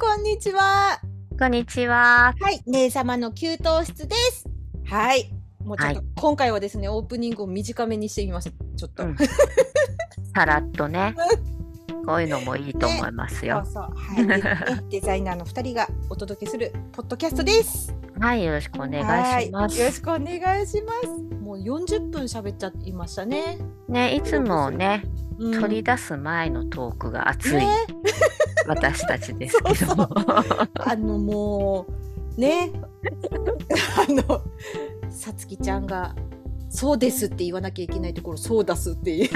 こんにちは。こんにちは。はい、姉様の給湯室です。はい。もうちょっと、は今回はですね、オープニングを短めにしてみました。ちょっと。うんさらっとね。こういうのもいいと思いますよ。そうそう。はい。デザイナーの二人がお届けするポッドキャストです。はい、よろしくお願いしまはいよろしす。くお願いします。もう40分喋っちゃいましたね。ね、いつもね、うん取り出す前のトークが熱いね、私たちですけど。も。あのもうね。あのさつきちゃんが「そうです」って言わなきゃいけないところ「そうだす」って言っ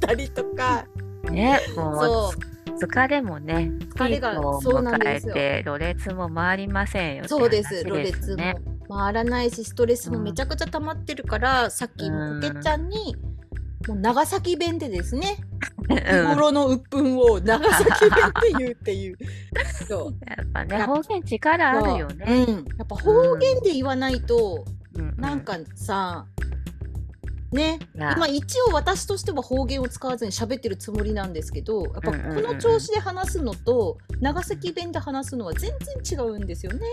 たりとか。ね、もそう。う疲れもね、疲れがそうなん迎えですよ。て、ろれつも回りませんよそうです話ろれつも。ね。回らないしストレスもめちゃくちゃ溜まってるから、さっきもこけちゃんに、もう長崎弁でですね。日 うん。頃の鬱憤を長崎弁で言うっていう。そう。やっぱね、方言力あるよね。う。ん、やっぱ方言で言わないと、ううなんかさね。今一応私としては方言を使わずに喋ってるつもりなんですけどやっぱこの調子で話すのと長崎弁で話すのは全然違うんですよね。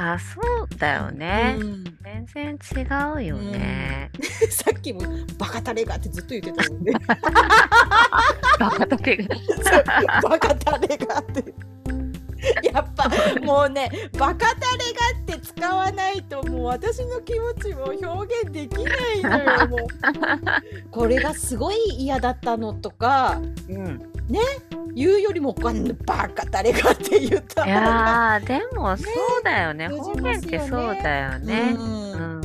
あ、そうだよね。うん全然違うよね。さっきも「バカタレが」ってずっと言ってたもんね。バカだけが。バカタレがって。やっぱもうねバカタレがって使わないともう私の気持ちも表現できないのよもう これがすごい嫌だったのとかうん。言うよりもバカタレがって言ったいやーでもそうだよね。通方言ってそうだよね。ううん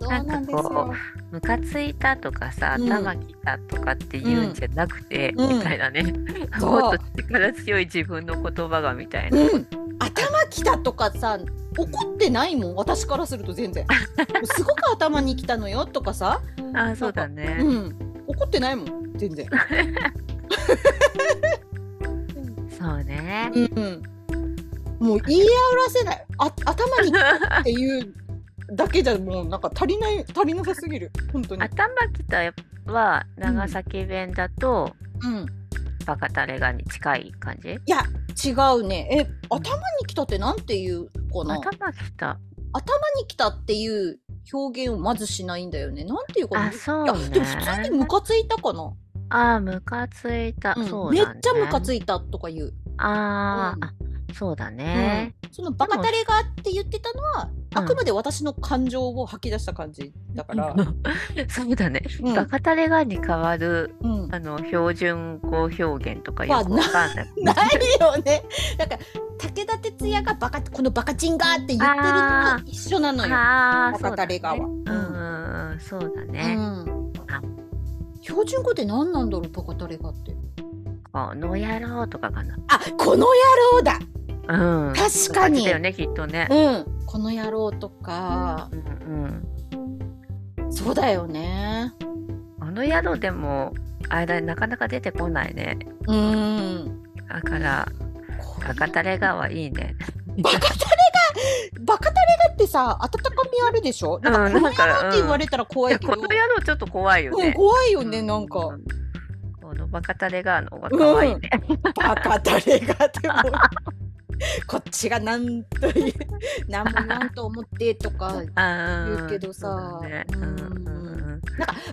なんかこムカついたとかさうん。頭きたとかって言うんじゃなくて、うん。みたいなね、そうもっと力強い自分の言葉がみたいな。う。ん、頭きたとかさ怒ってないもん。私からすると全然。すごく頭にきたのよとかさ、あーそうだね。うん、怒ってないもん。全然、そうね。うん、もう言い表せない。あ頭にっていうだけじゃもうなんか足りない足りなさすぎる。本当に、頭きたは長崎弁だと、うん、バカタレガに近い感じ？いや違うね。え頭にきたってなんていうかな頭きた。頭にきたっていう表現をまずしないんだよねなんていうかなあそういやでも普通にね。ムカついたかな、あームカついた。うんそうだね。めっちゃムカついたとか言う、うんあーあそうだね。そのバカタレがって言ってたのは、あくまで私の感情を吐き出した感じだから、そうだね。うん。バカタレガに変わるうん。あの標準語表現とかよはくわかんない。ないよね。だから武田鉄矢がバカこのバカチンガーって言ってるのと一緒なのよ、ああ、バカタレガはそうんうん、そうだね。うん。あ標準語って何なんだろうバカタレガって。この野郎とかかな。あこの野郎だうん。確かにだよね、きっとね。うんこの野郎とかうんうん。そうだよねこの野郎でも、間になかなか出てこないね。うんだから、バカタレガはいいね。バカタレがバカタレがってさ温かみあるでしょ？なんかうんこの野郎って言われたら怖いけど、この野郎ちょっと怖いようん、ね。怖いよねなんか、うんこのバカタレガの方が可愛いね。バカタレがでも こっちがなんという なんもなんと思ってとか言うけどさねうんうんうんうん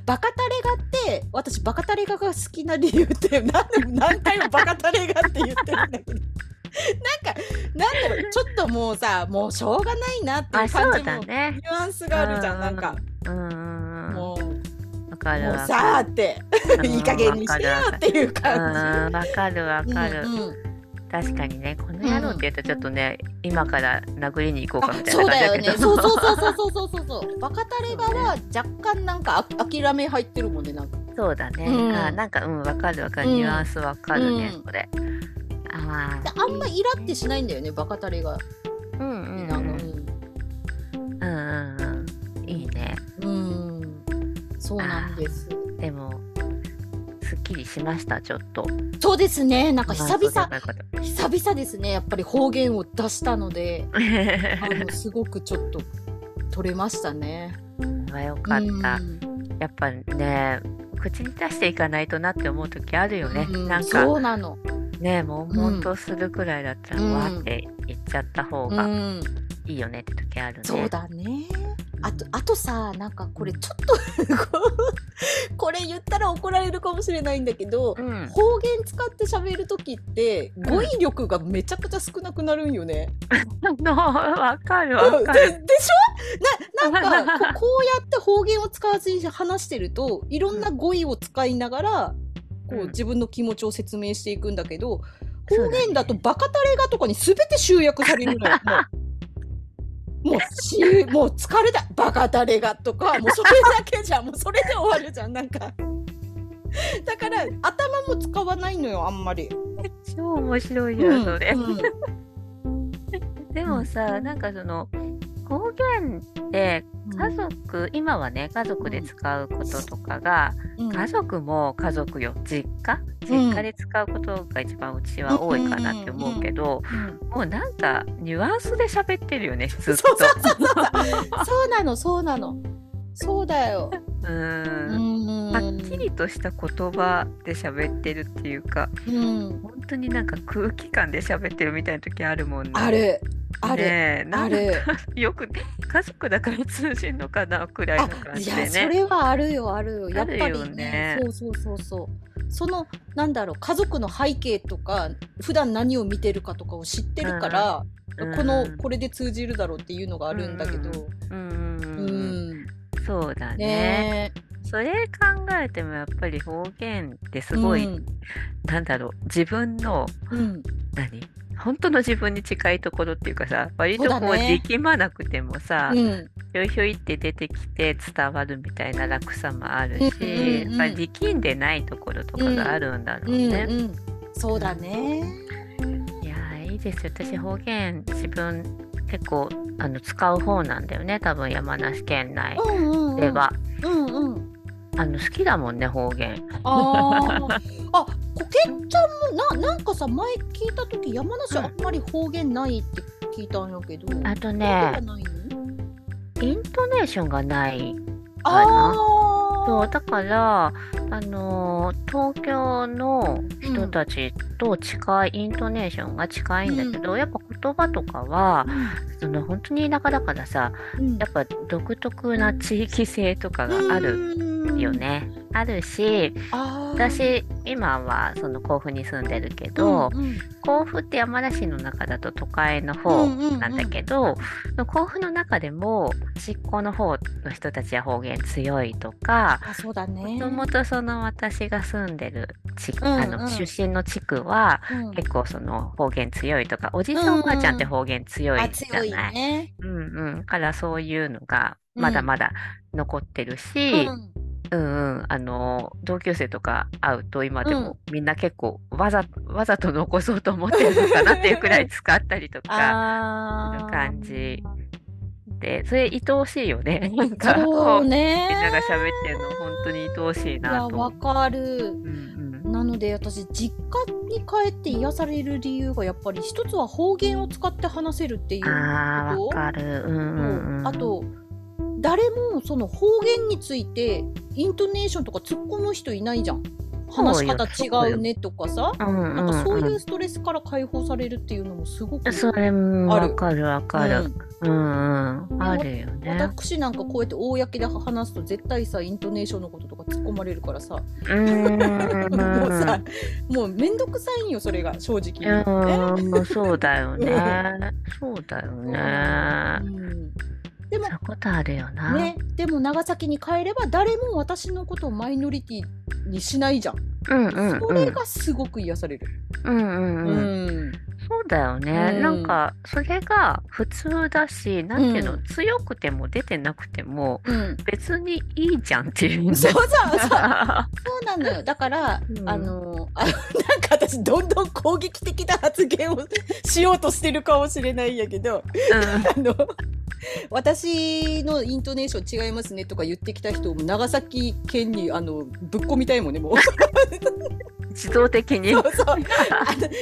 バカタレガって私バカタレガが好きな理由ってなんで 何回もバカタレガって言ってるんだけどなんかなんだろうちょっともうさもうしょうがないなっていあ、う感じもだね。ニュアンスがあるじゃんなんかうん。もうわかるさあってる。いい加減にしてよっていううん感わかるわじ。かる。うんうん確かにねこの野郎って言うとちょっとね、うん、今から殴りに行こうかみたいな感じだけど。そうだよね。そうそうそうそうそうそうそう。バカタレガは若干なんかあ諦め入ってるもんねなんか。そうだね、うん、あなんかうんわかるわかる、ニュアンスわかるね、これ。ああんまイラってしないんだよねバカタレが。うんうんうん。うんうんいいね。うん。そうなんです。でもすっきりしました、ちょっと。そうですね。なんか久々々。久々ですね。やっぱり方言を出したので、あのすごくちょっと取れましたね。がよかった。うんやっぱね、口に出していかないとなって思う時あるよね。うんなんかそうなの。ね悶々とするくらいだったら、うんわーって言っちゃった方がうん、いいよねって時あるね。そうだね。あとあとさなんかこれちょっと これ言ったら怒られるかもしれないんだけど、うん、方言使って喋る時ってん語彙力がめちゃくちゃ少なくなるんよね。わかるかる。ででしょ？ななんかここうやって方言を使わずに話してるといろんな語彙を使いながらこううん自分の気持ちを説明していくんだけど、方言だとバカタレがとかに全て集約されるのよ。もうし もう疲れたバカタレがとかもうそれだけじゃんもうそれで終わるじゃんなんか。だから頭も使わないのよあんまり。超面白いよ、それ。うん でもさ、なんかその方言って家族、今はね家族で使うこととかが、うん。家族も家族よ実家？うん。実家で使うことが一番うちは多いかなって思うけど、うんもうなんかニュアンスで喋ってるよね ずっと。そうなのそうなの。そうだよ。ううん。ん。はっきりとした言葉で喋ってるっていうかうん。本当になんか空気感で喋ってるみたいな時あるもんね。あるある、ねえなんある。よく家族だから通じんのかなくらいの感じでやそね。れはあるよあるよ。やっぱりね。ねそうそうそうそう。そのなんだろう家族の背景とか普段何を見てるかとかを知ってるから、うん。このこれで通じるだろうっていうのがあるんだけど。うん。うん。ううん。んそうだね。ね。それ考えてもやっぱり方言ってすえごい、うん。なんだろう自分のうん。何？本当の自分に近いところっていうかさ割とこう力まなくてもさ、うん。ひょいひょいって出てきて伝わるみたいな楽さもあるし、うんうんうん。やっぱり力んでないところとかがあるんだろううんね。うん。そうだね。いやーいいですよ。私方言自分結構あの使う方なんだよね。多分山梨県内うんうんうんうんあの好きだもんね方言。あー。あ、こけっちゃんもななんかさ前聞いた時山梨うん。あんまり方言ないって聞いたんやけど、あとそうでねはないの？イントネーションがないあそうだからあのー東京の人たちと近い、イントネーションが近いんだけど、やっぱ言葉とかはその本当に田舎だからさうんやっぱ独特な地域性とかがあるよ。ね。あるしあー私今はその甲府に住んでるけど、うんうん。甲府って山梨の中だと都会の方うんうんうん。なんだけど、甲府の中でも端っこの方の人たちは方言強いとかあそうだね。もともとその私が住んでる地区、うんうん。あの出身の地区はうん。結構その方言強いとかおじいちゃんおばあちゃんって方言強いあじゃ強ない。いね。うんうん、からそういうのがまだまだ残ってるし、うんうんうん、あの同級生とか会うと今でうんもみんな結構わざわざと残そうと思ってるのかなっていうくらい使ったりとかあー感じでそれ愛おしいよね なんかそうこうみんね。なが喋ってるの本当に愛おしいなとわ。かる。うんなので私実家に帰って癒される理由がやっぱり一つは方言を使って話せるっていうことわかる。うんうんうん、あと誰もその方言についてイントネーションとか突っ込む人いないじゃん。話し方違うねとかさ。うんうんうん、なんかそういうストレスから解放されるっていうのもすごくそれもあるわかるわかる。うん。うん、あるよね。私なんかこうやって公で話すと絶対さイントネーションのこととか突っ込まれるからさ、うんうんうん。もうさもうめんどくさいんよそれが正直言って、うん、そうだよね。そうだよね。うんでもことあるよな。ね、でも長崎に帰れば誰も私のことをマイノリティにしないじゃん。うんうんうん。それがすごく癒される。うんうんうん。ん。そうだよね。うんなんか、それが普通だし、なんていうの、うん強くても出てなくても、うん。別にいいじゃんっていうね。そうそうそう。そうなのよ。だから、うんあのあ、なんか私どんどん攻撃的な発言をしようとしてるかもしれないんやけど、あの、私のイントネーション違いますねとか言ってきた人を長崎県にあのぶっ込みたいもんねもう。うん自動的に。そうそうあの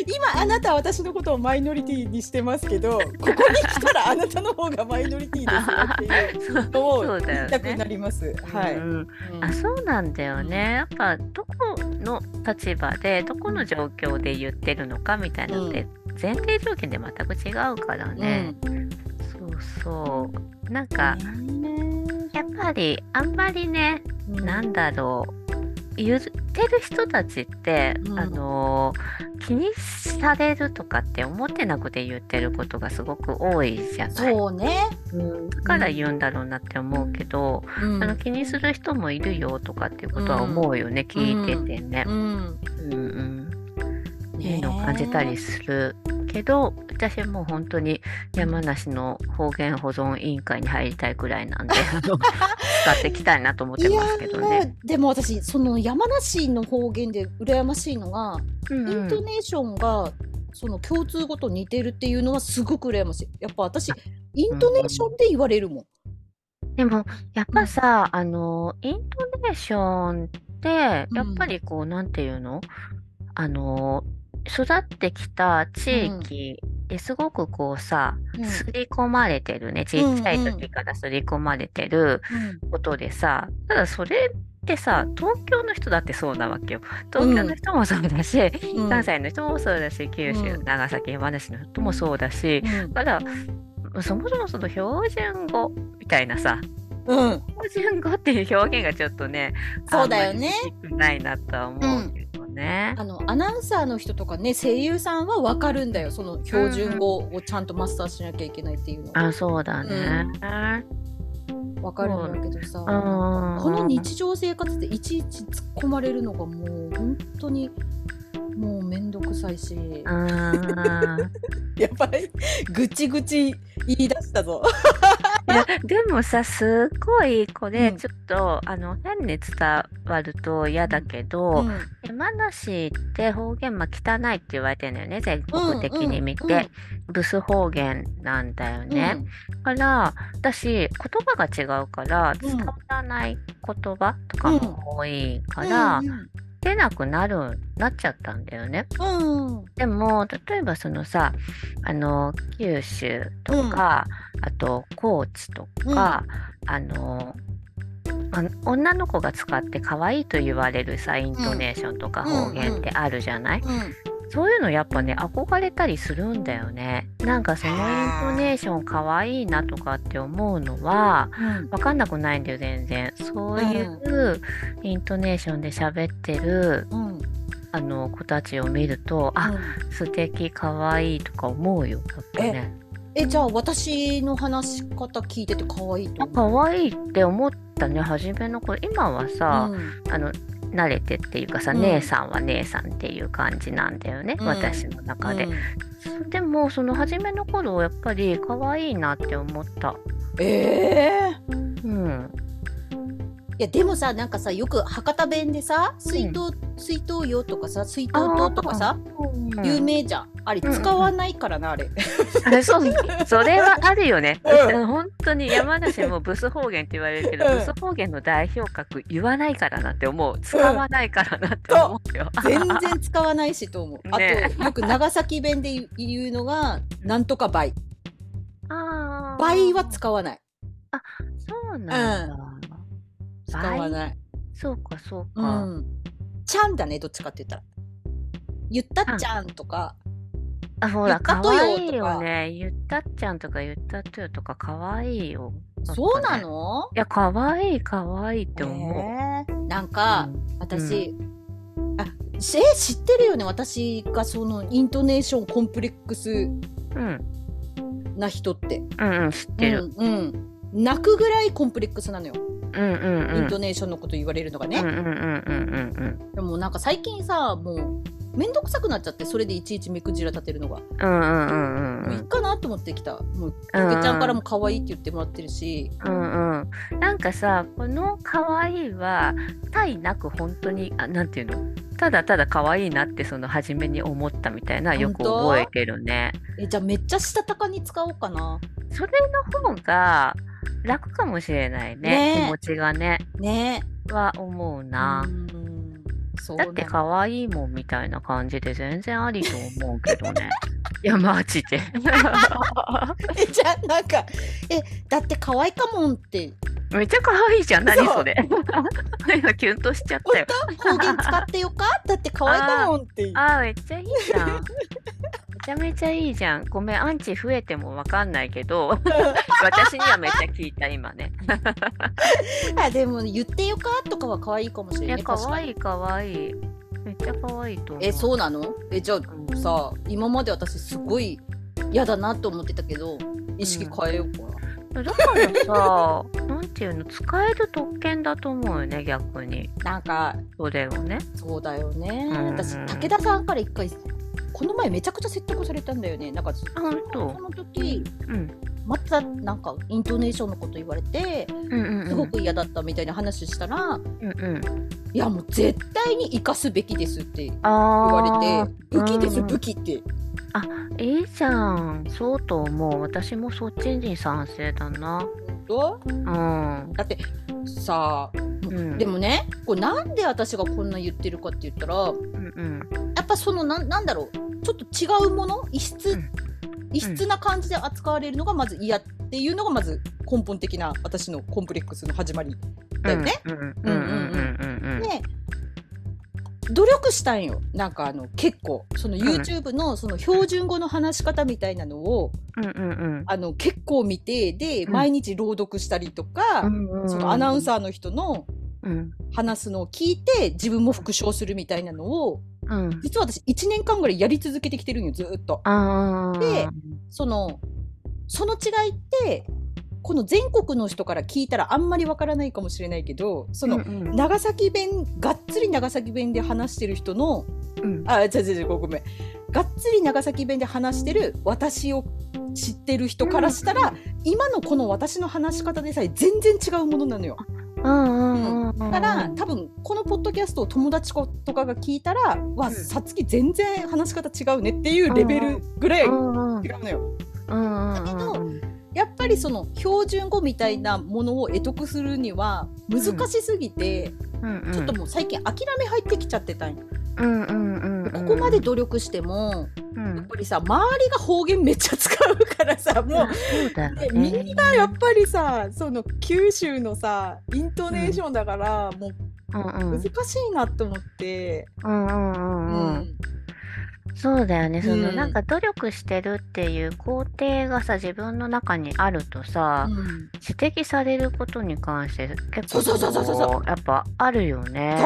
今あなたは私のことをマイノリティにしてますけどここに来たらあなたの方がマイノリティですよっていうのを言いたくなね。ります。はい。うん。うん。あそうなんだよね。やっぱどこの立場かでどこの状況で言ってるのかみたいなのって前提条件で全く違うからね、そうそう。なんかやっぱりあんまりね、なんだろう言ってる人たちって、うん。あの気にされるとかって思ってなくて言ってることがすごく多いじゃない。そうね。うん、だから言うんだろうなって思うけど、うん。あの気にする人もいるよとかっていうことは思うよね、聞いててね。うん。うん。うんってねいうのを感じたりするけど私はもう本当に山梨の方言保存委員会に入りたいくらいなんで 使っていきたいなと思ってますけどね。でも私その山梨の方言で羨ましいのが、うんうん。イントネーションがその共通語と似てるっていうのはすごく羨ましい。やっぱ私イントネーションで言われるもん、でもやっぱさ、あのイントネーションってやっぱりこう、なんていうの？あの育ってきた地域ですごくこうさ、うん。刷り込まれてるね。ちっちゃい時から刷り込まれてることでさ、ただそれってさ東京の人だってそうなわけよ。東京の人もそうだし、うん。関西の人もそうだし九州、うん。長崎山梨の人もそうだし、うん。だそもそもその標準語みたいなさうん、標準語っていう表現がちょっとねそうだよね。ないなとは思うけどね。あのアナウンサーの人とかね声優さんは分かるんだよ。その標準語をちゃんとマスターしなきゃいけないっていうの。あそうだね。分かるんだけどさ、う。んこの日常生活でいちいち突っ込まれるのがもう本当にもうめんどくさいし、うん やばい。ぐちぐち言い出したぞ。いやでもさすごいこれうん。ちょっと、あの変に伝わると嫌だけど、うん。山梨って方言まあ汚いって言われてるのよね全国的に見て、うんうんブス方言なんだよね。だから私言葉が違うからうん。伝わらない言葉とかも多いから、うん出なくなるなっちゃったんだよね。うんうん。でも例えばそのさあの九州とか、あと高知とか、あのあ女の子が使って可愛いと言われるさイントネーションとかうん方言ってあるじゃない、うんそういうのやっぱね憧れたりするんだよね。なんかそのイントネーション可愛いなとかって思うのはうん分かんなくないんだよ全然。そういうイントネーションで喋ってるうんあの子たちを見るとあ素敵可愛いとか思うよやっぱね。えじゃあ私の話し方聞いてて可愛いとあ思う？可愛いって思ったね初めの頃今はさ、うんあの慣れてっていうかさ、うん姉さんは姉さんっていう感じなんだよね、うん私の中で。うんでもその初めの頃やっぱり可愛いなって思った。ええうん。いやでもさなんかさよく博多弁でさ水筒、水筒よとかさ水筒ととかさ有名じゃんあれうんうん使わないからなあれ。あれそうそれはあるよね。うん本当に山梨もブス方言って言われるけど、うんブス方言の代表格言わないからなって思う。使わないからなって思うよ。全然使わないしと思う。ねあとよく長崎弁で言うのがなんとか倍。倍は使わない。そうなんだ。使わない。そうかそううか。ん。ちゃんだねどっちかって言ったら。言ったっちゃんとか。あ、ほら、可言ったとよ愛いとかよね。言ったっちゃんとか言ったとよとか可愛いよ。そうなの？いや、可愛い可愛いって思へーなんう。か、私、あしえ知ってるよね？私がそのイントネーションコンプレックスな人って。うん、うん、知ってる。うん、うん。泣くぐらいコンプレックスなのよ、うん、うん、うん。イントネーションのこと言われるのがね。うん、うん、うん、うん、でもなんか最近さもうめんどくさくなっちゃってそれでいちいち目くじら立てるのが、うん、うん、うん、うん、もういいかなと思ってきた。もうかけちゃんからも可愛いって言ってもらってるし、うん、うん。なんかさ、この可愛いは、対なく本当に、あ、なんていうの？ただただ可愛いなってその初めに思ったみたいなよく覚えてるね。えじゃあめっちゃしたたかに使おうかなそれの方が楽かもしれないね。ねえ気持ちがね。ねは思うな。うんそうだってか可愛いもんみたいな感じで全然ありと思うけどね。いや、マジで。えじゃあなんかえだって可愛いかもんってめっちゃ可愛いじゃん。何それ。今キュンとしちゃったよ。方言使ってよかだって可愛いかもんってあーめっちゃいいじゃん。めちゃめちゃいいじゃん。ごめん、アンチ増えてもわかんないけど、私にはめっちゃ聞いた、今ね。あでも言ってよかとかは可愛いかもしれない可愛い可愛いめっちゃ可愛いと思う。えそうなのえじゃうんあさ今まで私すごい嫌だなと思ってたけど意識変えようかな、だからさ、なんていうの、使える特権だと思うよね、逆に。なんかそれをね。そうだよね、うん私武田さんから一回この前めちゃくちゃ説得されたんだよねなんかその時うん。またなんかイントネーションのこと言われてうんうんうん。すごく嫌だったみたいな話したら、うんうん。いやもう絶対に生かすべきですって言あわれあて武器ですうん武器っていいじゃん。そうと思う。私もそっちに賛成だな。どう？うん。だってさあ、んでもねこれなんで私がこんな言ってるかって言ったらうんうん。やっぱそのなんなんだろうちょっと違うもの？異質、うん異質な感じで扱われるのがまず嫌っていうのがまず根本的な私のコンプレックスの始まりだよね。う努力したんよ。なんかあの結構。その YouTube のその標準語の話し方みたいなのを、うんうんうん。あの結構見てでうん。毎日朗読したりとか、そのアナウンサーの人のうん。話すのを聞いて自分も復唱するみたいなのをうん。実は私1年間ぐらいやり続けてきてるんよずーっと。でそのその違いってこの全国の人から聞いたらあんまりわからないかもしれないけどその、うんうん。長崎弁がっつり長崎弁で話してる人のうん。あ違う違うごめん。がっつり長崎弁で話してる私を知ってる人からしたら、今のこの私の話し方でさえ全然違うものなのよ。うんうんうん。だから多分このポッドキャストを友達とかが聞いたら「わうん。さつき全然話し方違うね」っていうレベルぐらい違ううんうん。のよ。うんうんだけどうんやっぱりその標準語みたいなものを得得するには難しすぎて、うんうん。ちょっともう最近諦め入ってきちゃってたんよ。うんうんうんうん。ここまで努力してもうんやっぱりさ周りが方言めっちゃ使うからさもう。そうね、ね。みんなやっぱりさその九州のさイントネーションだから、もううんうん難しいなと思って、うんうんううんうん。んそうだよね。そのうん。なんか努力してるっていう工程がさ、自分の中にあるとさ、うん。指摘されることに関して結構そうそうそうそうそう。こやっぱあるよね。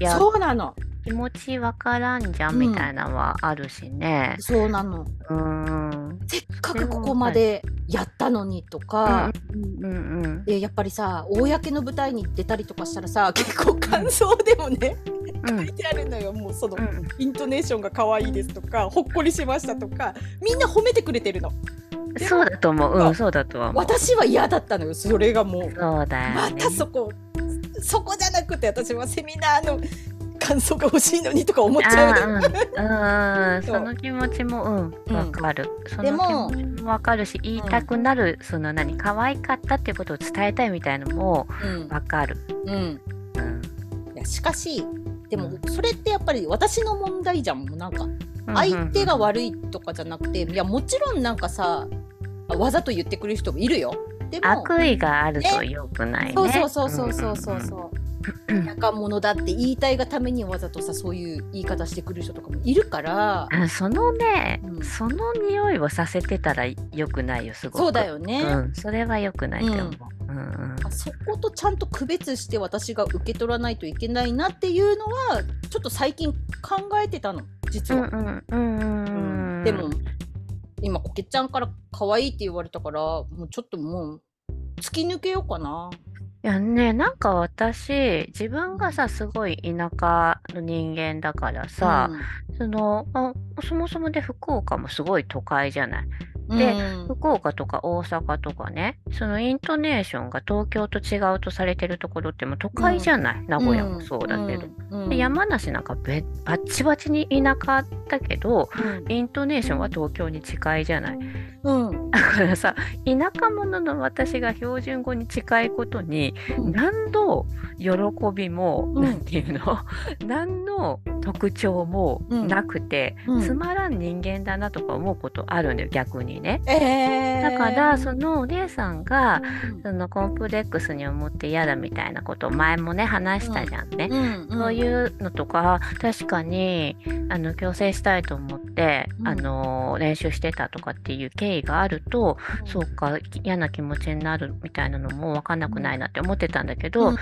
いや、そうなの。気持ちわからんじゃんうんみたいなのはあるしね。そうなの。うーん。せっかくここまでやったのにとか、うんうんうんでやっぱりさ公の舞台に出たりとかしたらさ結構感想でもね、うん書いてあるのよもうその、うんイントネーションが可愛いですとかほっこりしましたとかみんな褒めてくれてるのうん。そうだと思う。うん、そうだとは思う。私は嫌だったのよそれがもうそうだよまね。たそこそこじゃなくて私はセミナーの感想が欲しいのにとか思っちゃううん、うん、そうその気持ちも、うん、うんわかる。そでもの気持ちもわかるし、言いたくなる、その何、可愛かったっていうことを伝えたいみたいのもうんわかる。うんうん。いやしかしでもうそれってやっぱり私の問題じゃん。もうなんか相手が悪いとかじゃなくていやもちろんなんかさわざと言ってくれる人もいるよ。でも悪意があると良くないね。そうそうそうそうそうそう仲間だって言いたいがためにわざとさそういう言い方してくる人とかもいるからあそのね、うん。その匂いをさせてたら良くないよ、すごく。そうだよね、うん、それは良くないと思う。うん。うん。あそことちゃんと区別して私が受け取らないといけないなっていうのはちょっと最近考えてたの実は、うんうんうんうんうん。でも今こけちゃんから可愛いって言われたからもうちょっともう突き抜けようかないやね、なんか私、自分がさ、すごい田舎の人間だからさ、その、あそもそもで福岡もすごい都会じゃない。うん。でうん福岡とか大阪とかね、そのイントネーションが東京と違うとされてるところってもう都会じゃない、名古屋もそうだけど。で山梨なんかべバッチバチに田舎だけど、うん。イントネーションは東京に近いじゃない。うん。だからさ、田舎者の私が標準語に近いことに、うん。何の喜びも、うん。なんていうの？何の特徴もうん。なくて、うん。つまらん人間だなとか思うことあるんだよ逆にね。えー、だからそのお姉さんがうん。そのコンプレックスに思って嫌だみたいなことを前もね話したじゃんね。そういうのとか確かにあの矯正したいと思って、うん。あの練習してたとかっていう経緯があると、そうか嫌な気持ちになるみたいなのも分かんなくないなって思ってたんだけど、うん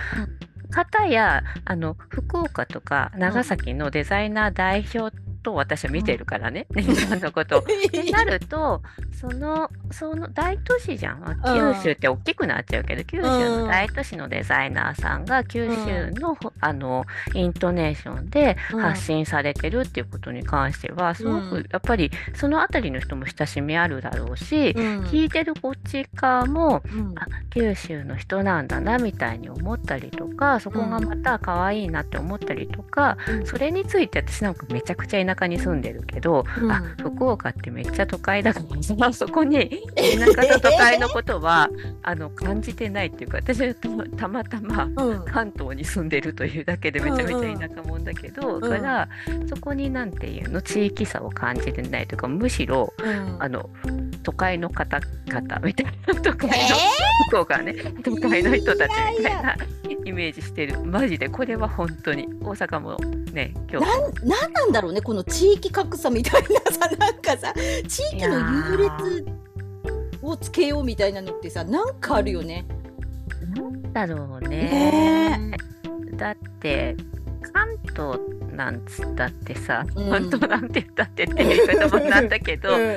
片やあの福岡とか長崎のデザイナー代表と私は見てるからね、日本のこと。を。ってなるとそのその大都市じゃん。まあ九州って大きくなっちゃうけど、九州の大都市のデザイナーさんが九州の,、あのイントネーションでうん。発信されてるっていうことに関してはすごうんくやっぱりその辺りの人も親しみあるだろうし、うん。聞いてるこっち側もうん。あ九州の人なんだなみたいに思ったりとかそこがまた可愛いなって思ったりとか、うん。それについて私なんかめちゃくちゃ田舎に住んでるけど、うん。あ福岡ってめっちゃ都会だから そこに田舎と都会のことは あの感じてないっていうか私はたまたま関東に住んでるというだけでめちゃめちゃ田舎もんだけど、んだからそこになんていうの地域差を感じてないというかむしろうん。あの都会の方々みたいな都会の、え福岡ね都会の人たちみたいなイメージしてる。マジで。これは本当に。大阪もね今日。なんなんなんだろうねこの地域格差みたいなさ なんかさ地域の優劣をつけようみたいなのってさなんかあるよね。だろうね。ねだって関東なんつったってさ、うん。本当なんて言ったってって言い方もなんだけど、うん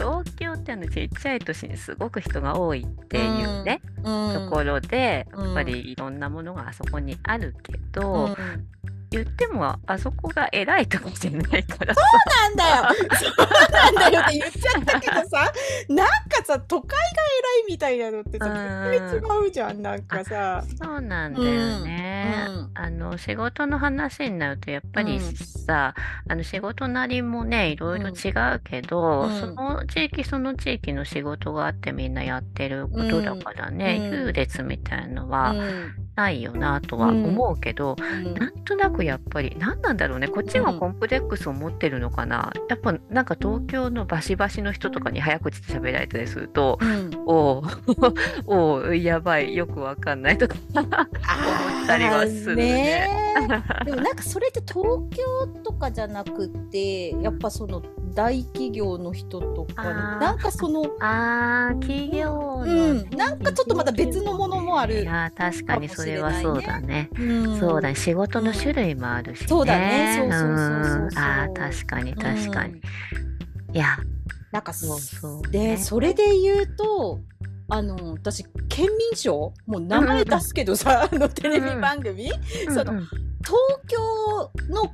東京ってあのちっちゃい都市にすごく人が多いっていうね、うん。ところでうんやっぱりいろんなものがあそこにあるけど、うん言ってもあそこが偉いとこじゃないからさ。なんだよ。そうなんだよって言っちゃったけどさなんかさ都会が偉いみたいなのってさうん。絶対違うじゃんなんかさ。そうなんだよね。うんうん。あの仕事の話になるとやっぱりうん。さ、あの仕事なりもねいろいろ違うけど、うん。その地域その地域の仕事があってみんなやってることだからね、うん。優劣みたいのうはんないよなとは思うけど、うん。なんとなくやっぱり何なんだろうね。こっちがコンプレックスを持ってるのかな、やっぱなんか東京のバシバシの人とかに早口で喋られたりするとうん。おう おうやばい。よくわかんないとか思ったりはするね。ね。でもなんかそれって東京とかじゃなくてやっぱその大企業の人とかなんかそのあー企業の、うん。なんかちょっとまた別のものもあるいや確かにそれはそうだね。うん。そうだね。仕事の種類もあるしね。そうだね。そうそうそうそうそう。ん。あー確かに確かに。うんいや。なんかそうそうでねそれで言うとあの私県民賞もう名前出すけどさ、あのテレビ番組、そのうんうん。東京の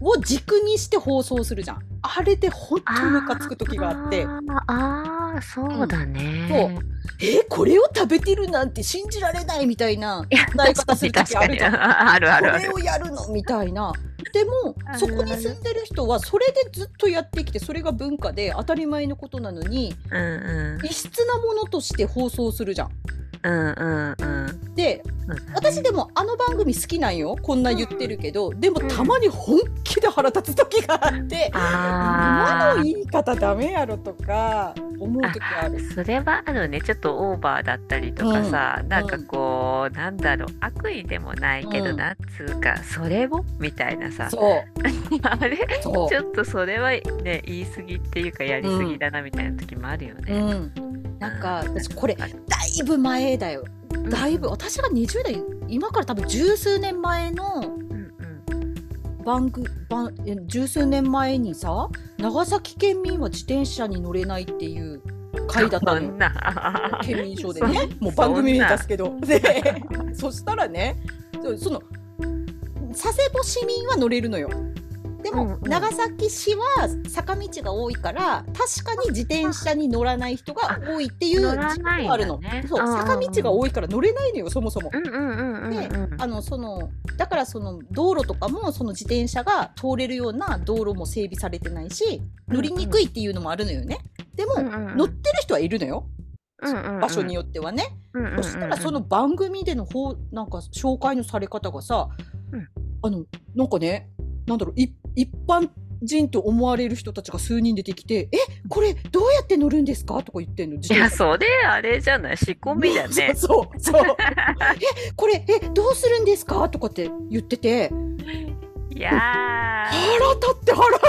を軸にして放送するじゃん。あれで本当にムカつく時があって。あーあーそうだね。えこれを食べてるなんて信じられないみたいな伝え方する時あるじゃん。あるあるある。これをやるのみたいな。でもそこに住んでる人はそれでずっとやってきてそれが文化で当たり前のことなのにうんうん。異質なものとして放送するじゃん。うんうんうん。で私でもあの番組好きなんよ。こんな言ってるけど、でもたまに本気で腹立つ時があって、今あの言い方ダメやろとか思う時ある。あそれはあるね。ちょっとオーバーだったりとかさ、うん。なんかこう、なんだろう。悪意でもないけど、うん。なんつうかそれを？みたいなさ。あれ？ちょっとそれはね言い過ぎっていうかやりすぎだなみたいな時もあるよね。うん、なんかうん。私これだいぶ前だよ。だいぶ私が20代今から多分十数年前の番組番え十数年前にさ長崎県民は自転車に乗れないっていう回だったの。県民賞でね。もう番組名出すけど。でそしたらねそその佐世保市民は乗れるのよでも、長崎市は坂道が多いから確かに自転車に乗らない人が多いっていう乗らないんだねがあるの、そう坂道が多いから乗れないのよそもそも。でうんあのそのだからその道路とかもその自転車が通れるような道路も整備されてないし乗りにくいっていうのもあるのよね。でも、乗ってる人はいるのよ。場所によってはね。そしたらその番組での方なんか紹介のされ方がさ、うん。あのなんかねなんだろうい一般人と思われる人たちが数人出てきて「えこれどうやって乗るんですか?」とか言ってんの自いや、それ、あれじゃない、仕込みだね。そうそう。えこれえどうするんですか？とかって言ってて。いや腹立って腹立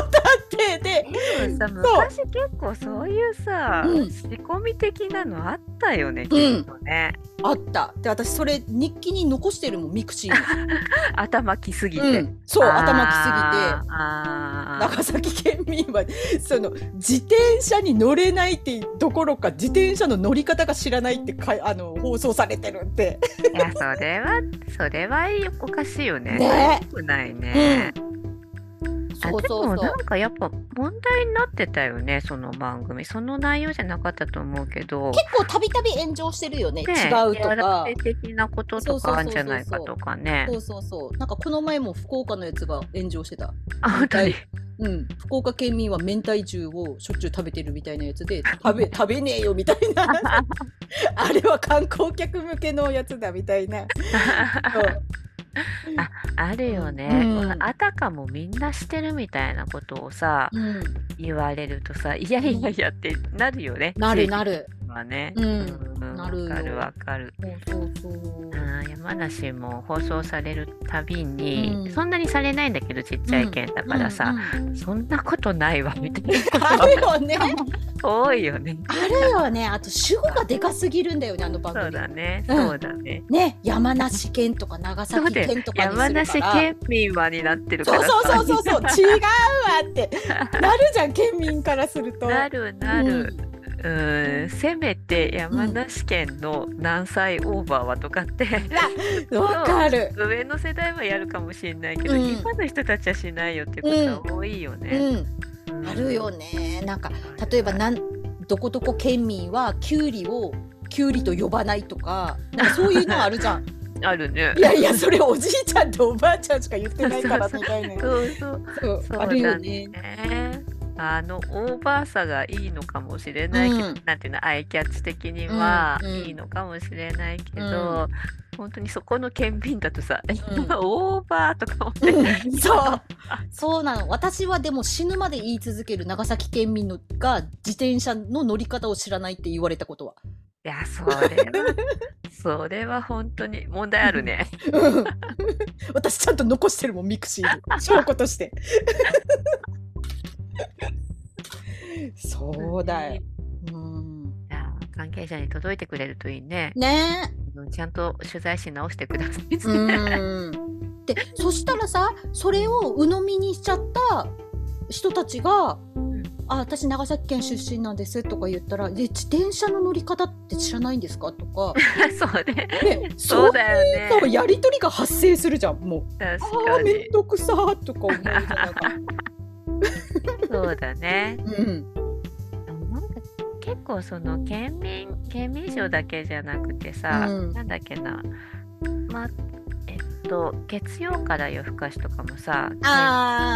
ってで。さ、昔結構そういうさ、うん。仕込み的なのあったよね、きうん。っとね。あったで私それ日記に残してるもん mixi 頭きすぎに、て。うん、そう頭きすぎてあーあ長崎県民はその自転車に乗れないってどころか自転車の乗り方が知らないってかあの放送されてるって。ーいや、それは、それはおかしいよね。ねないね。うそうそうでもなんかやっぱ問題になってたよね、その番組。その内容じゃなかったと思うけど。結構たびたび炎上してるよねね違うとか。せ的なこととかあるんじゃないかとかね。そうそうそう。なんかこの前も福岡のやつが炎上してた。あ、本当に？うん。福岡県民は明太重をしょっちゅう食べてるみたいなやつで食べ 食べねえよみたいな。あれは観光客向けのやつだみたいな そうあるよね。うんあたかもみんなしてるみたいなことをさ、うん、言われるとさ、いやいやいやってなるよね。なるなるまあね。うん。うん。なるよ。わかるわかる。そうそうそう。山梨も放送されるたびに、うん。そんなにされないんだけどちっちゃい県だからさ、うん。うん。そんなことないわみたいなあるよね。多いよね。あるよね。あと主語がでかすぎるんだよねあの番組。そうだね、うん。そうだね。ね山梨県とか長崎県とか山梨県民はになってるかそうらそうそうそうそう。違うわって。なるじゃん県民からすると。なるなる。うん、せめて山梨県の何歳オーバーはとかって、わかる。上の世代はやるかもしれないけど、うん。今の人たちはしないよってことは多いようね。ん。あるよね。なんか例えばなんどこどこ県民はキュウリをキュウリと呼ばないとかなんかそういうのあるじゃん。あるね。いやいやそれおじいちゃんとおばあちゃんしか言ってないからみたいなそうそうそう。そうあるよね。あのオーバーさがいいのかもしれないけど、うん。なんていうのアイキャッチ的にはうんうん。いいのかもしれないけど、本当にそこの県民だとさ、オーバーとか思って、う んそう。そうなの。私はでも死ぬまで言い続ける長崎県民のが自転車の乗り方を知らないって言われたことは。いやそれは それは本当に問題あるね。うん。私ちゃんと残してるもん mixi に。証拠として。そうだよ。うん、いや関係者に届いてくれるといいね。ねうんちゃんと取材し直してください。え。うん、で そしたらさそれを鵜呑みにしちゃった人たちがん「あ私長崎県出身なんです」とか言ったら「で自転車の乗り方って知らないんですか?」とか、そうね。ね、そううだよそうね。やり取りが発生するじゃんもう。確あかにーめん。どくさーとか思うじゃんなんか。そうだね。うん。なんか結構その県民県民賞だけじゃなくてさ、うん。なんだっけな。まあえっと月曜から夜更かしとかもさ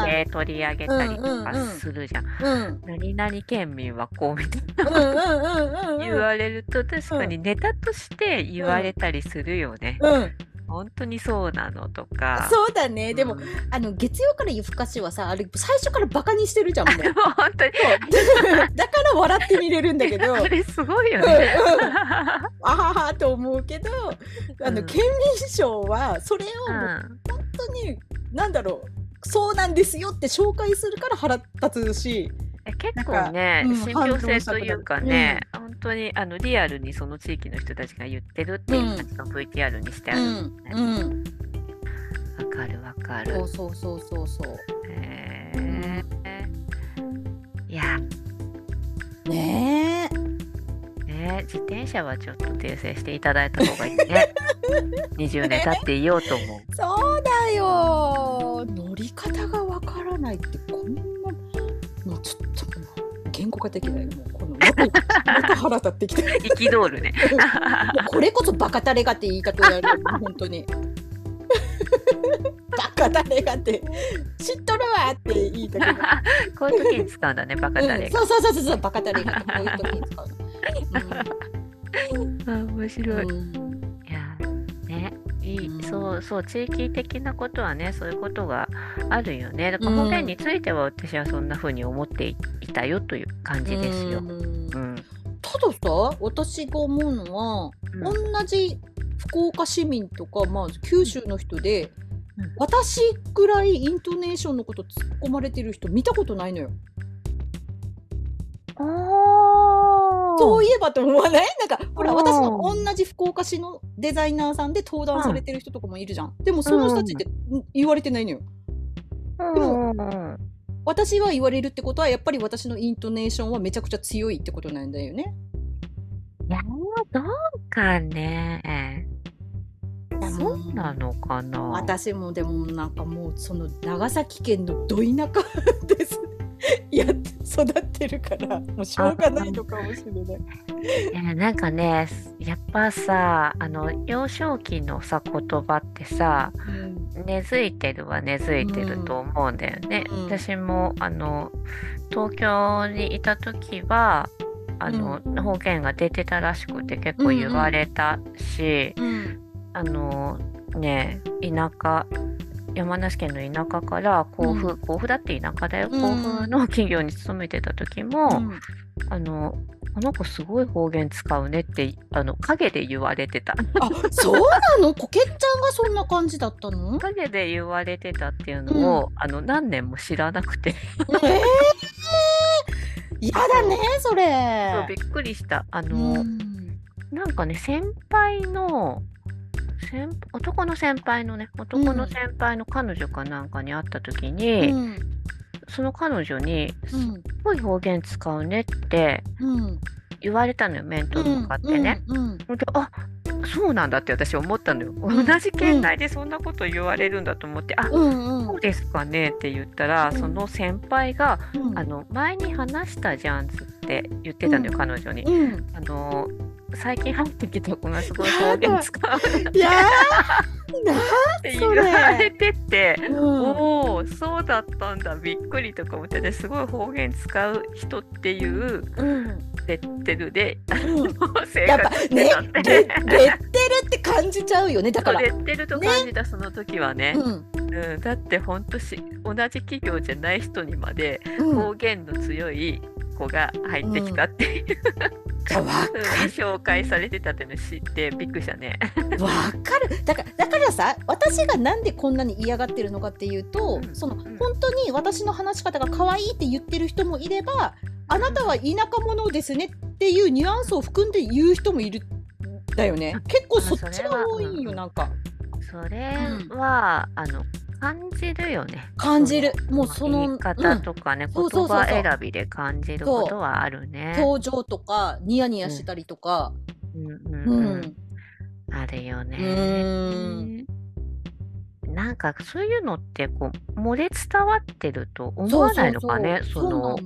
県で取り上げたりとうんうんうん。かするじゃん。うん。何々県民はこうみたいうんうんうんうん。な 言われると確かにネタとして言われたりするよね。うん、本当にそうなのとか。そうだね。でも、うんあの月曜から夜更かしはさあれ最初からバカにしてるじゃんもう。で も本当に。だから笑って見れるんだけど。あれすごいようんね。あははと思うけどあの、うん。県民賞はそれをうもうん。本当に、なんだろうそうなんですよって紹介するから腹立つし。え結構ね、うん信憑性というかね、反本当にあのリアルにその地域の人たちが言ってるっていう感じの VTR にしてある。わ、うんうん。かるわかる。そう。そうそうそう。そうへー。いや、ねえね、自転車はちょっと訂正していただいた方がいいね。20年経っていようと思う。そうだよ。乗り方がわからないってこんなちょっともう言語化できない。もうこのまた腹立ってきて。憤るね。これこそバカタレがって言いたくなる本当に。バカタレがって知っとるわって言いたくなる。こういう時に使うんだね、バカタレうん、が。そうそうそうそうバカタレがこういう時に使うあ面白い。の、うん。いや、ね、いいうん。そうそう地域的なことはねそういうことがあるよね。だから方言については私はそんな風に思っていたよという感じですよ。うん。うん。たださ私が思うのは、うん。同じ福岡市民とか、まあ、九州の人で、うん。私ぐらいイントネーションのこと突っ込まれてる人見たことないのよ。おー。そういえばと思わない？なんかほらうん。私の同じ福岡市のデザイナーさんで登壇されてる人とかもいるじゃん。でもその人たちってん。言われてないのよ。うんうんうん私は言われるってことはやっぱり私のイントネーションはめちゃくちゃ強いってことなんだよね。いやどうかねそうなのかな私もでもなんかもうその長崎県のど田舎です。いや育ってるからもうしょうがないのかもしれない。い やなんかねやっぱさあの幼少期のさ言葉ってさ根付いてるは根付いてると思うんだよね。うん。私もあの東京にいた時はあの、方言が出てたらしくて結構言われたし、うん。あのね田舎山梨県の田舎から甲府、う甲府だって田舎だよ。うん。甲府の企業に勤めてた時も、うん。あのこの子すごい方言使うねってあの陰で言われてた。あそうなの？こけっちゃんがそんな感じだったの？陰で言われてたっていうのを、あの何年も知らなくて。えー、やだねそそうれびっくりした。あうの、ん。なんかね先輩の先男の先輩のね男の先輩の彼女かなんかに会った時に、うん。その彼女に「すっうんごい方言使うね」ってうん。言われたのよ面と向かってね。うんうんほん。であそうなんだって私思ったのよ。ん。同じ県内でそんなこと言われるんだと思って「あうんそうですかね」って言ったら、うん。その先輩がうん「あの前に話したじゃん」って言ってたのよ、うん。彼女に。うん。あの最近入ってきた子がすごい方言使ういやって言それ。われてて。ー、うん。おおそうだったんだ。びっくりとか思ってですごい方言使う人っていううん。レッテルでうん生やっぱ活してねたって、レレッテルって感じちゃうよねだから。レッテルと感じたその時はね。うんうん、だってほんとし同じ企業じゃない人にまでうん。方言の強い子が入ってきたっていう、かわふうに紹介されてたって知ってびっくりしたね。わかる。だからだからさ私がなんでこんなに嫌がってるのかっていうと、うん。そのうん。本当に私の話し方が可愛いって言ってる人もいればあなたは田舎者ですねっていうニュアンスを含んで言う人もいるんだよね。結構そっちが多いん。ようんなんか。それは、あの感じるよね。感じる。そもうその言い方とかね、そうそうそうそう。言葉選びで感じることはあるね。表情とかニヤニヤしたりとか、う。んう。う。んんう。んう。んあるよね。ーなんかそう。いう。のってこう。漏れ伝わってると思わないのかね、その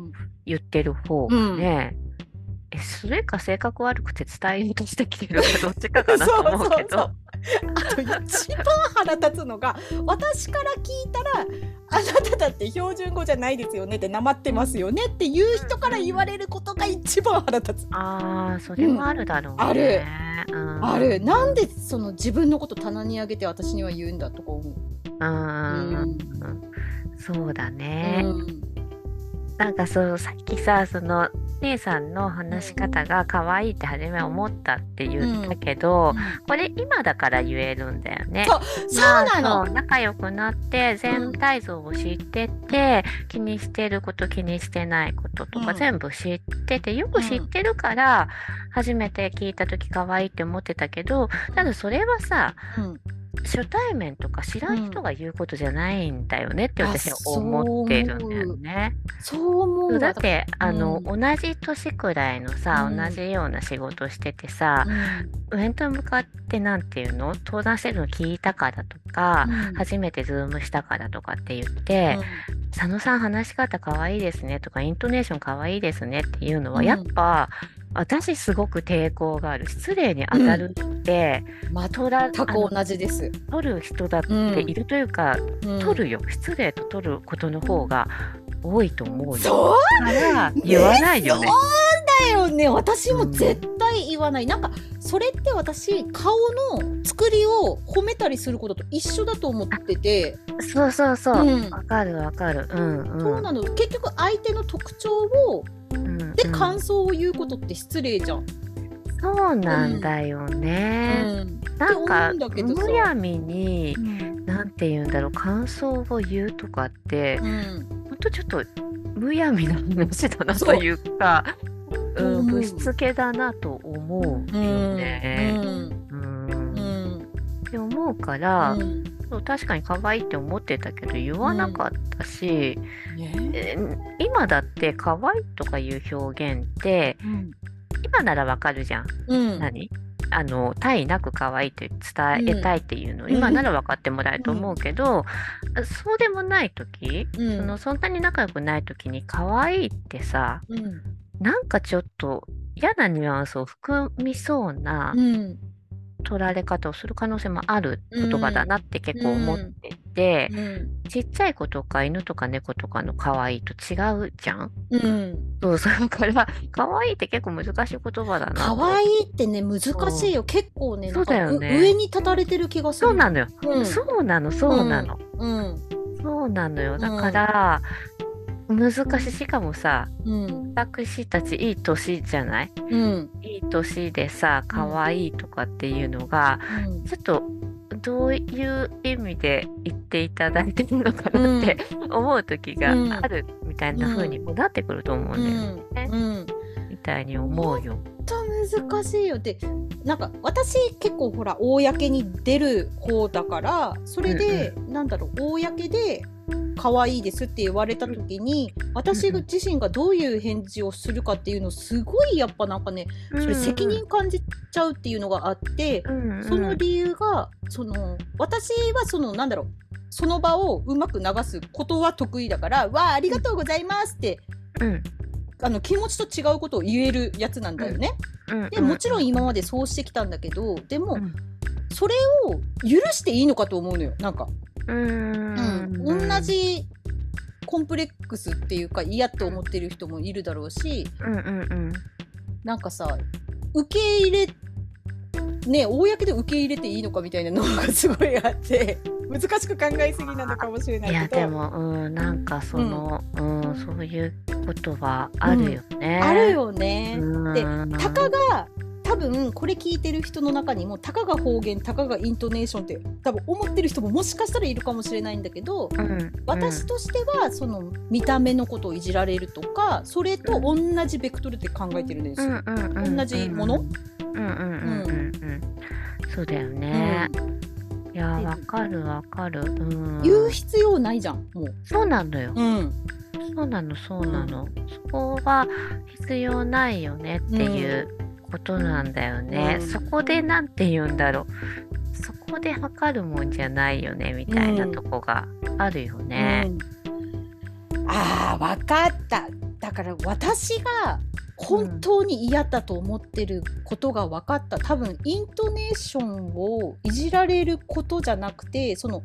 言ってる方がね。えそれか性格悪くて伝えようとしてきてるか どっちかかなと思うけど。そうそうそうあと一番腹立つのが私から聞いたらあなただって標準語じゃないですよねってなまってますよねっていう人から言われることが一番腹立つ。ああ、それもあるだろうね。あるうんあるなんでその自分のこと棚に上げて私には言うんだとか思う。うんそうだね。うんなんかそうさっきさその姉さんの話し方が可愛いって初め思ったって言ったけど、これ今だから言えるんだよね。そうそうなの。仲良くなって全体像を知ってて、気にしてること気にしてないこととかうん。全部知ってて、よく知ってるから初めて聞いた時可愛いって思ってたけどただそれはさうん初対面とか知らん人が言うことじゃないんだよねってうん私はあそう思ってるんだよね。そう思う。わだってあの、う同じ年くらいのさ、うん。同じような仕事しててさ、うん。面と向かってなんていうの？登壇してるの聞いたからとか、うん。初めてズームしたからとかって言って、佐野さん話し方かわいいですねとかイントネーションかわいいですねっていうのは、うん。やっぱ私すごく抵抗がある。失礼に当たるって、ま取ら全くあの同じです。取る人だっているというか、うん取るよ失礼と取ることの方が多いと思うよ。そうだから言わないよね。そうだよね私も絶対い言わないなんかそれって私顔の作りを褒めたりすることと一緒だと思ってて、そうそうそう。うんわかるわかる。うんうん。そうなの結局相手の特徴をうんでうん感想を言うことって失礼じゃん。そうなんだよね。うん。なんかむやみにうん。なんて言うんだろう感想を言うとかってうん。ほんとちょっとむやみな話だなというか、う。うぶしつけだなと思うよね。うん。うん。うん。って思うから、うん。そう確かに可愛いって思ってたけど言わなかったし、ね。え今だって可愛いとかいう表現ってうん今ならわかるじゃん。うん。何？あの体なく可愛いって伝えたいっていうの。を、うん。今なら分かってもらえると思うけど、そうでもない時、うん。そのそんなに仲良くない時に可愛いってさうん。なんかちょっと嫌なニュアンスを含みそうなうん取られ方をする可能性もある言葉だなって結構思っていて、うん。ちっちゃい子とか犬とか猫とかの可愛いと違うじゃん？うん。そうそうだから可愛いって結構難しい言葉だな可愛いってね難しいよ。結構ねそうだよね。上に立たれてる気がする。そうなのよ、うん。そうなのそうなの、うん。そうなのよ。だから、難しい。しかもさ、うん。私たちいい年じゃない？うん。いい年でさ、可愛いとかっていうのが、ちょっと、どういう意味で言っていただいてるのかなって思う時があるみたいな風にもなってくると思うんだよね。うん。うん。みたいに思うよ。難しいよってなんか私結構ほら公に出る方だからそれで、なんだろう公で可愛いですって言われた時に私自身がどういう返事をするかっていうのすごいやっぱなんかねそれ責任感じちゃうっていうのがあって、うんうんその理由がその私はそのなんだろうその場をうまく流すことは得意だから「わあありがとうございます」ってうん。あの気持ちと違うことを言えるやつなんだよね。うん。でもちろん今までそうしてきたんだけどでも、うん。それを許していいのかと思うのよなんか、ううんん同じコンプレックスっていうか嫌って思ってる人もいるだろうしうんうんうんなんかさ受け入れね公で受け入れていいのかみたいなのがすごいあって 難しく考えすぎなのかもしれないいやけどでも、うん、なんかその、うんそういうことはあるよね。あるよね。うん。でたかが多分これ聞いてる人の中にもたかが方言たかがイントネーションって多分思ってる人ももしかしたらいるかもしれないんだけどうん、私としてはその見た目のことをいじられるとかそれと同じベクトルで考えてるんですうんよ。うんうんうん同じもの？うんうんうんうんうんそうだよね。いやでわかるわかる。うん。言う必要ないじゃんもう。そうなのよ。うんそうなのそうなの。そこは必要ないよねっていうことなんだよね。うんそこでなんて言うんだろう。そこで測るもんじゃないよねみたいなとこがあるよね。うんあーわかっただから私が本当に嫌だと思ってることが分かった多分イントネーションをいじられることじゃなくてその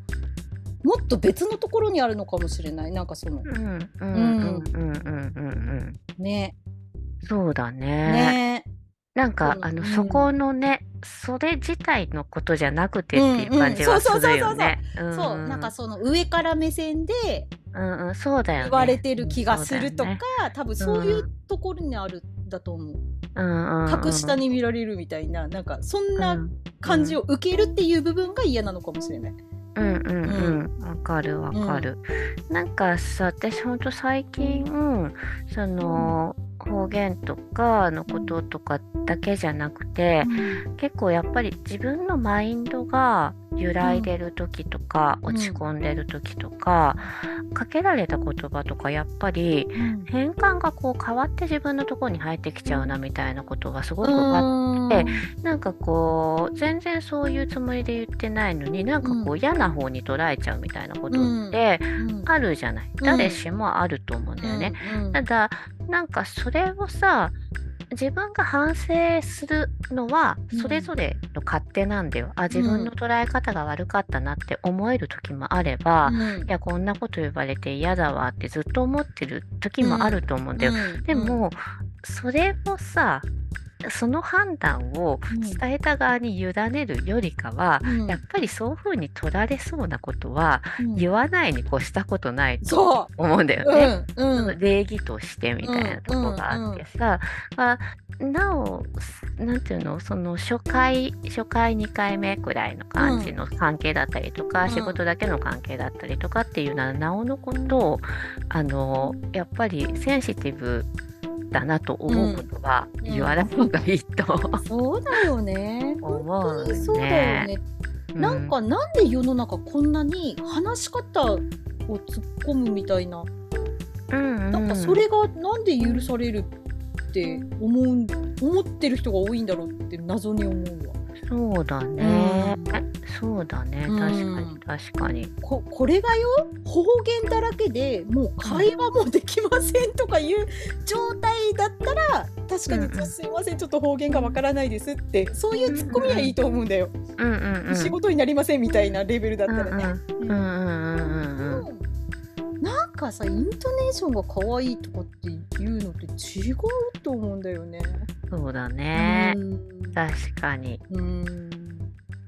もっと別のところにあるのかもしれないなんかそのうんうんうんうんうんうんうん。ねそうだね。ねなんか、うんあの、うん。そこのね、それ自体のことじゃなくてっていう感じはするよね。うんそうなんかその上から目線でうんうん、そうだよね。言われてる気がするとか、うん多分そういうところにあるんだと思う、うんうんうん、格下に見られるみたいななんかそんうなん。感じを受けるっていう部分が嫌なのかもしれない。うんうんうん、わかるわかる。なんかさ、私ほんと最近、その、方言とかのこととかだけじゃなくて、結構やっぱり自分のマインドが揺らいでる時とか、うん。落ち込んでる時とか、かけられた言葉とかやっぱり変換がこう変わって自分のところに入ってきちゃうなみたいなことがすごくあって、なんかこう全然そういうつもりで言ってないのになんかこう、うん。嫌な方に捉えちゃうみたいなことってあるじゃない、誰しもあると思うんだよね。ただなんかそれをさ自分が反省するのはうん。それぞれの勝手なんだよ。あ自分の捉え方が悪かったなって思える時もあれば、いやこんなこと言われて嫌だわってずっと思ってる時もあると思うんだよ。でも、それをさその判断を伝えた側に委ねるよりかは、うん。やっぱりそういうふうに取られそうなことはうん。言わないに越したことないとそ思うんだよう。ね。うんうん。礼儀としてみたいなとこがあってさ、まあ、なおなんていうのその初回初回2回目くらいの感じの関係だったりとか、うん。仕事だけの関係だったりとかっていうのはなおのことあのやっぱりセンシティブだなと思うことはうん言わない方がいいとそうだよね。思う本当にそうだよね。なんかなんで世の中こんなに話し方を突っ込むみたいな、うんうん、なんかそれがなんで許されるって思う思ってる人が多いんだろうって謎に思うわ。そうだね、うそうだね。うん。確かに確かに。ここれがよ？方言だらけでもう会話もできませんとかいう状態だったら確かに、うんうん。すいませんちょっと方言がわからないですってそういうツッコミはいいと思うんだよ、うんうんうん。仕事になりませんみたいなレベルだったらね。うんうんうんうん。うんなんかさイントネーションが可愛いとかっていうのって違うと思うんだよね。そうだね、うん。確かに。うん。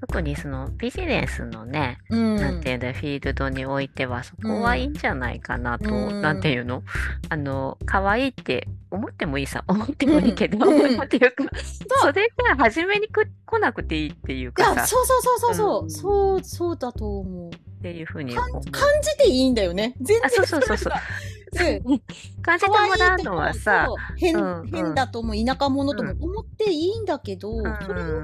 特にそのビジネスのね、うん。なんていうんだフィールドにおいてはそこはいいんじゃないかなと、うん。なんていうの？あの可愛いって思ってもいいさ。思ってもいいけど、うんなんていうかそれが初めにく来なくていいっていういかさ。やそうそうそうそうそう、うん。そうそうだと思う。っていうふうに感じていいんだよね。全あ然そうそうそう。そ う感じてもらうのはさ可愛いとうんうんか変変だと思う田舎者とも思っていいんだけど、ん。それを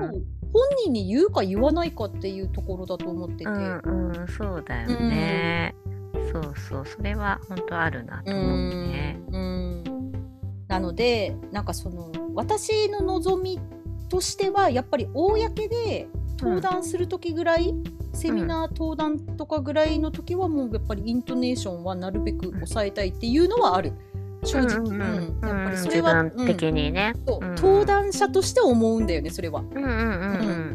本人に言うか言わないかっていうところだと思ってて。うんうんそうだよね、そうそう。それは本当あるなと思うね。うん。なのでなんかその私の望みとしてはやっぱり公で登壇する時ぐらい、セミナー登壇とかぐらいの時はもうやっぱりイントネーションはなるべく抑えたいっていうのはある。正直、うんうんうんうん。やっぱりそれは、的にね、うん登壇者として思うんだよねそれは。うんうんうんうん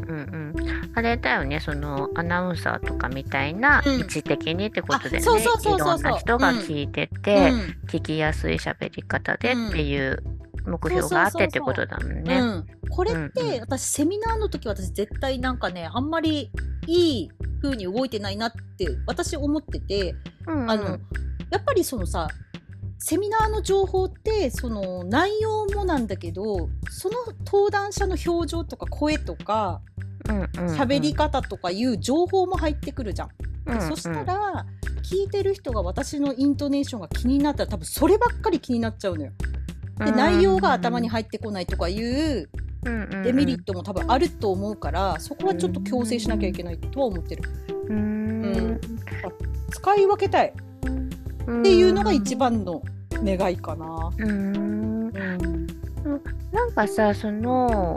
うんうん。あれだよねそのアナウンサーとかみたいなうん。位置的にってことでね、あそうそうそうそうそう。いろんな人が聞いてて、うん。聞きやすい喋り方でっていう目標があってってことだもんうね。ん、これっうんてうん私セミナーの時私絶対なんかねあんまりいい風に動いてないなって私思ってて、うんうんあのやっぱりそのさセミナーの情報ってその内容もなんだけどその登壇者の表情とか声とか喋り方とかいう情報も入ってくるじゃん。うんうんでそしたら聞いてる人が私のイントネーションが気になったら多分そればっかり気になっちゃうのよ。で内容が頭に入ってこないとかいうデメリットも多分あると思うからそこはちょっと強制しなきゃいけないとは思ってる。トうん。使い分けたい。っていうのが一番の願いかな。うん。うん。なんかさその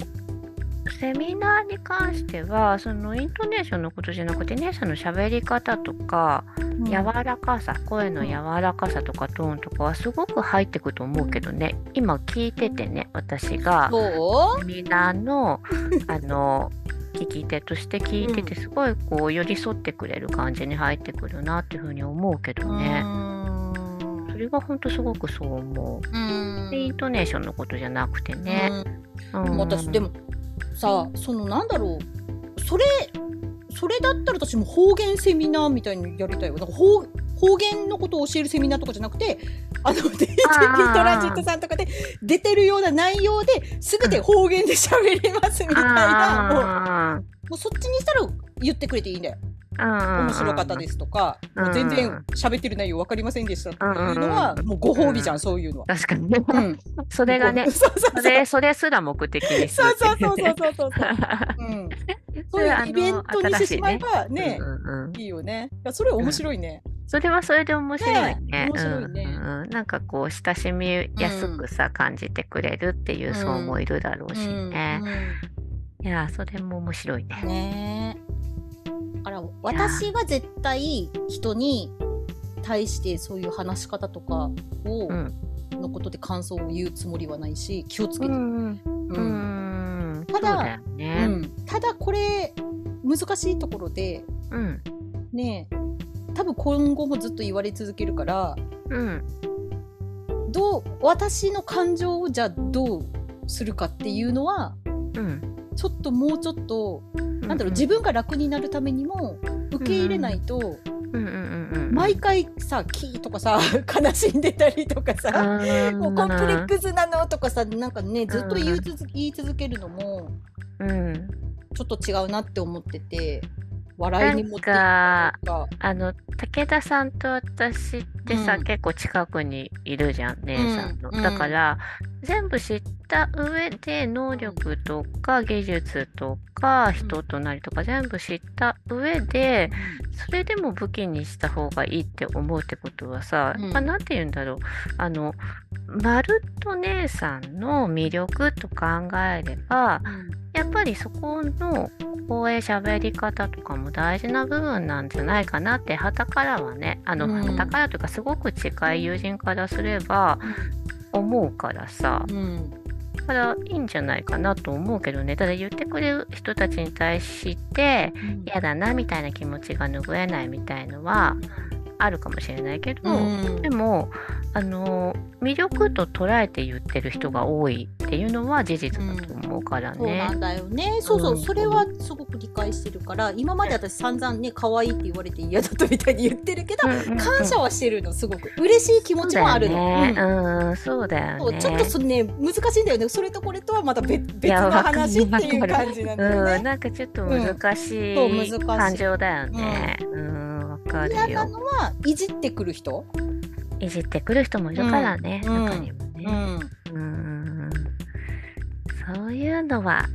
セミナーに関してはそのイントネーションのことじゃなくてねその喋り方とか柔らかさ、声の柔らかさとかトーンとかはすごく入ってくと思うけどね。今聞いててね私がそセミナーの あの聞き手として聞いててすごいこう寄り添ってくれる感じに入ってくるなっていうふうに思うけどうね、うん。それが本当すごくそう思う。イントネーションのことじゃなくてね、うん。うん。私でもさそのなんだろうそれそれだったら私も方言セミナーみたいにやりたいよなんか方方言のことを教えるセミナーとかじゃなくてあの DJP トランジットさんとかで出てるような内容で全て方言で喋れますみたいな、もう。あもうそっちにしたら言ってくれていいんだよ面面白かったですとか、うんもう全然喋ってる内容分かりませんでしたというのは、もうご褒美じゃん、そういうのは。確かにね、うん、それがね それそれすら目的にするそうそうそうそうそうそう。うん、そういうイベントにしてしまえばねいいよね。いやそれ面白いね。それはそれで面白いね。ね面白いねうんなんかこう親しみやすくさ、感じてくれるっていう層もいるだろうしね。いやそれも面白いね。うんねえ。だから私が絶対人に対してそういう話し方とかを、うん。のことで感想を言うつもりはないし気をつけてる。うんううん。ん。ただそう。ん。ただこれ難しいところでうん。ねえ多分今後もずっと言われ続けるからうん。どう私の感情をじゃあどうするかっていうのはうん。ちょっともうちょっとなんだろう自分が楽になるためにも受け入れないと、うんうん。毎回さ「キー」とかさ 悲しんでたりとかさ、もうコンプレックスなのとかさなんかねずっと言い続言い続けるのもうん。ちょっと違うなって思ってて笑いに持って。あの、武田さんと私ってさ、うん結構近くにいるじゃん、姉さんの。うんだから、全部知った上で、能力とか技術とか人となりとか全部知った上で、それでも武器にした方がいいって思うってことはさ、うん。まあ、なんて言うんだろう。あの、まるっと姉さんの魅力と考えれば、やっぱりそこの声喋り方とかも大事な部分なんじゃないかなって旗からはねあのうからというかすごく近い友人からすれば思うからさ。うん。だからいいんじゃないかなと思うけどね。ただ言ってくれる人たちに対して嫌だなみたいな気持ちが拭えないみたいのはあるかもしれないけど、うんでもあの魅力と捉えて言ってる人が多いっていうのは事実だと思うからそうね。なんだよね。そうそう、うんそれはすごく理解してるから、今まで私散々ね、可愛いって言われて嫌だったみたいに言ってるけど、うんうんうん感謝はしてるの、すごく。嬉しい気持ちもあるの。そうだよね。うんうん、そうだよね。そうちょっとそのね、難しいんだよね。それとこれとはまた別別やの話っていう感じなんだようん、ね。なんかちょっと難しいい感情だよね。うん、わかる嫌なよ。のは、いじってくる人？いじってくる人もいるからね、うん中にもね。うん。うん、そういうのは、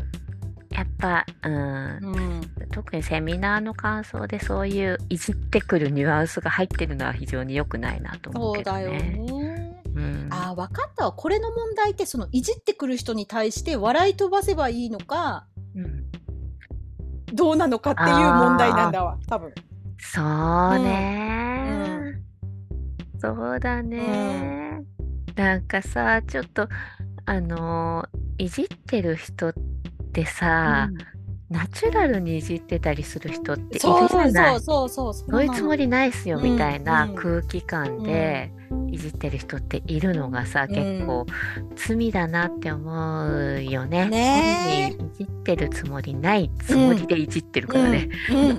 やっぱ、うん、うん。特にセミナーの感想でそういういじってくるニュアンスが入ってるのは非常に良くないなと思うけどそうだよね。ね。うん、ああ、分かったわ。これの問題って、そのいじってくる人に対して笑い飛ばせばいいのか、うんどうなのかっていう問題なんだわ、多分。そうね、うん。そうだね、なんかさちょっとあのいじってる人ってさ、ナチュラルにいじってたりする人っているじそうそうゃないそうそうそう。そういうつもりないっすようんみたいなうん。空気感でいじってる人っているのがさ、結構罪だなって思うよね。ね。いじってるつもりないつもりでいじってるからね。うん。うん。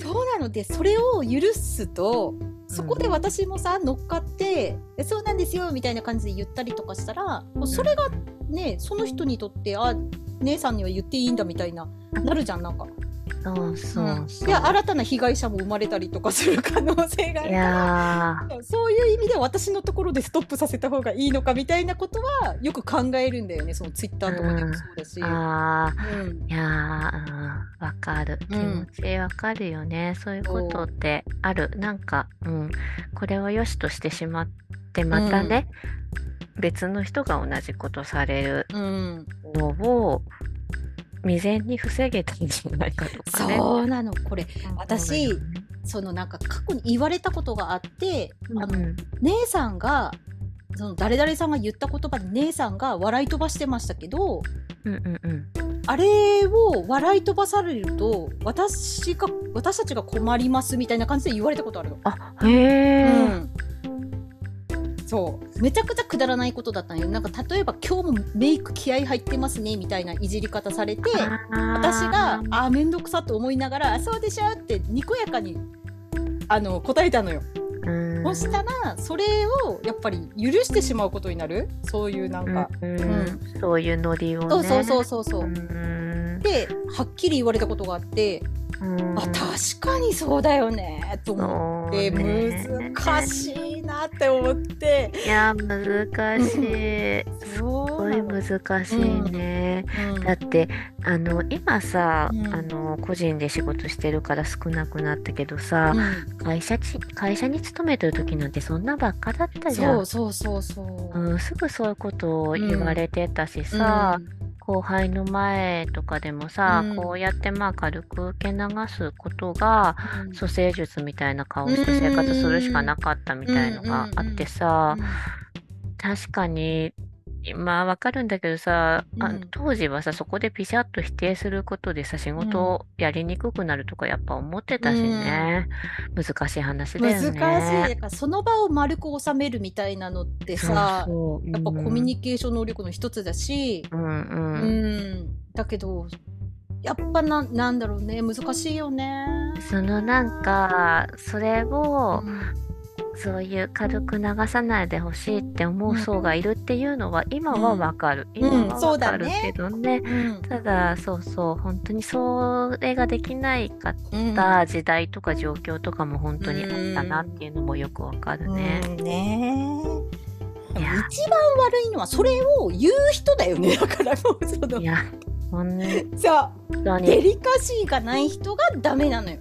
そうなの。でそれを許すとそこで私もさ乗っかって「えそうなんですよ」みたいな感じで言ったりとかしたらそれがねその人にとってあ姉さんには言っていいんだみたいななるじゃんなんか。そうそうそう。で新たな被害者も生まれたりとかする可能性があいるやー。そういう意味で私のところでストップさせた方がいいのかみたいなことはよく考えるんだよね。そのツイッターとかでもそうだし。あうん。ーいやーうん。わかる。気うん。持ちわかるよね、そういうことってある。なんか、うん、これを良しとしてしまってまたね、別の人が同じことされるうん。のを未然に防げたんじゃないかとかね。そうなの。これ私そのなんか過去に言われたことがあって、あのうん。姉さんがその誰々さんが言った言葉で姉さんが笑い飛ばしてましたけどうんうんうん。あれを笑い飛ばされると私が私たちが困りますみたいな感じで言われたことあるの。あへえ、うんそう。めちゃくちゃくだらないことだったんよ。なんか例えば今日もメイク気合入ってますねみたいないじり方されて私がああー面倒くさと思いながらあそうでしょってにこやかにあの答えたのよ。ーそしたらそれをやっぱり許してしまうことになる。そういうなんか、うんうそういうノリをね。そうそうそうそうそう。うはっきり言われたことがあって、うん。あ確かにそうだよねと思って、難しいなって思って。いや難しい。すそごい難しいね。うん。だってあの今さ、うん。あの個人で仕事してるから少なくなったけどさ、うん。会社ち会社に勤めてる時なんてそんなばっかだったじゃん。そうそうそうそう。うん、すぐそういうことを言われてたしさ、うん後輩の前とかでもさ、うん。こうやってまあ軽く受け流すことがうん。蘇生術みたいな顔して生活するしかなかったみたいのがあってさ、確かにまあわかるんだけどさ、あうん。当時はさ、そこでピシャッと否定することでさ、仕事をやりにくくなるとかやっぱ思ってたしね。難しい話だよね。難しい。だからその場を丸く収めるみたいなのってさそうそう。やっぱコミュニケーション能力の一つだし、うんううん。ん、だけどやっぱななんだろうね。難しいよね。そのなんか、それをう、んそういう軽く流さないでほしいって思う層がいるっていうのは今はわかる。今はそうわかるだねけどね。うん。ただ、そうそう、本当にそれができないかっうんた時代とか状況とかも本当にあったなっていうのもよくわかるね。うん。ね。一番悪いのはそれを言う人だよね。だからもうその。いや、本さ当に、いデリカシーがない人がダメなのよ。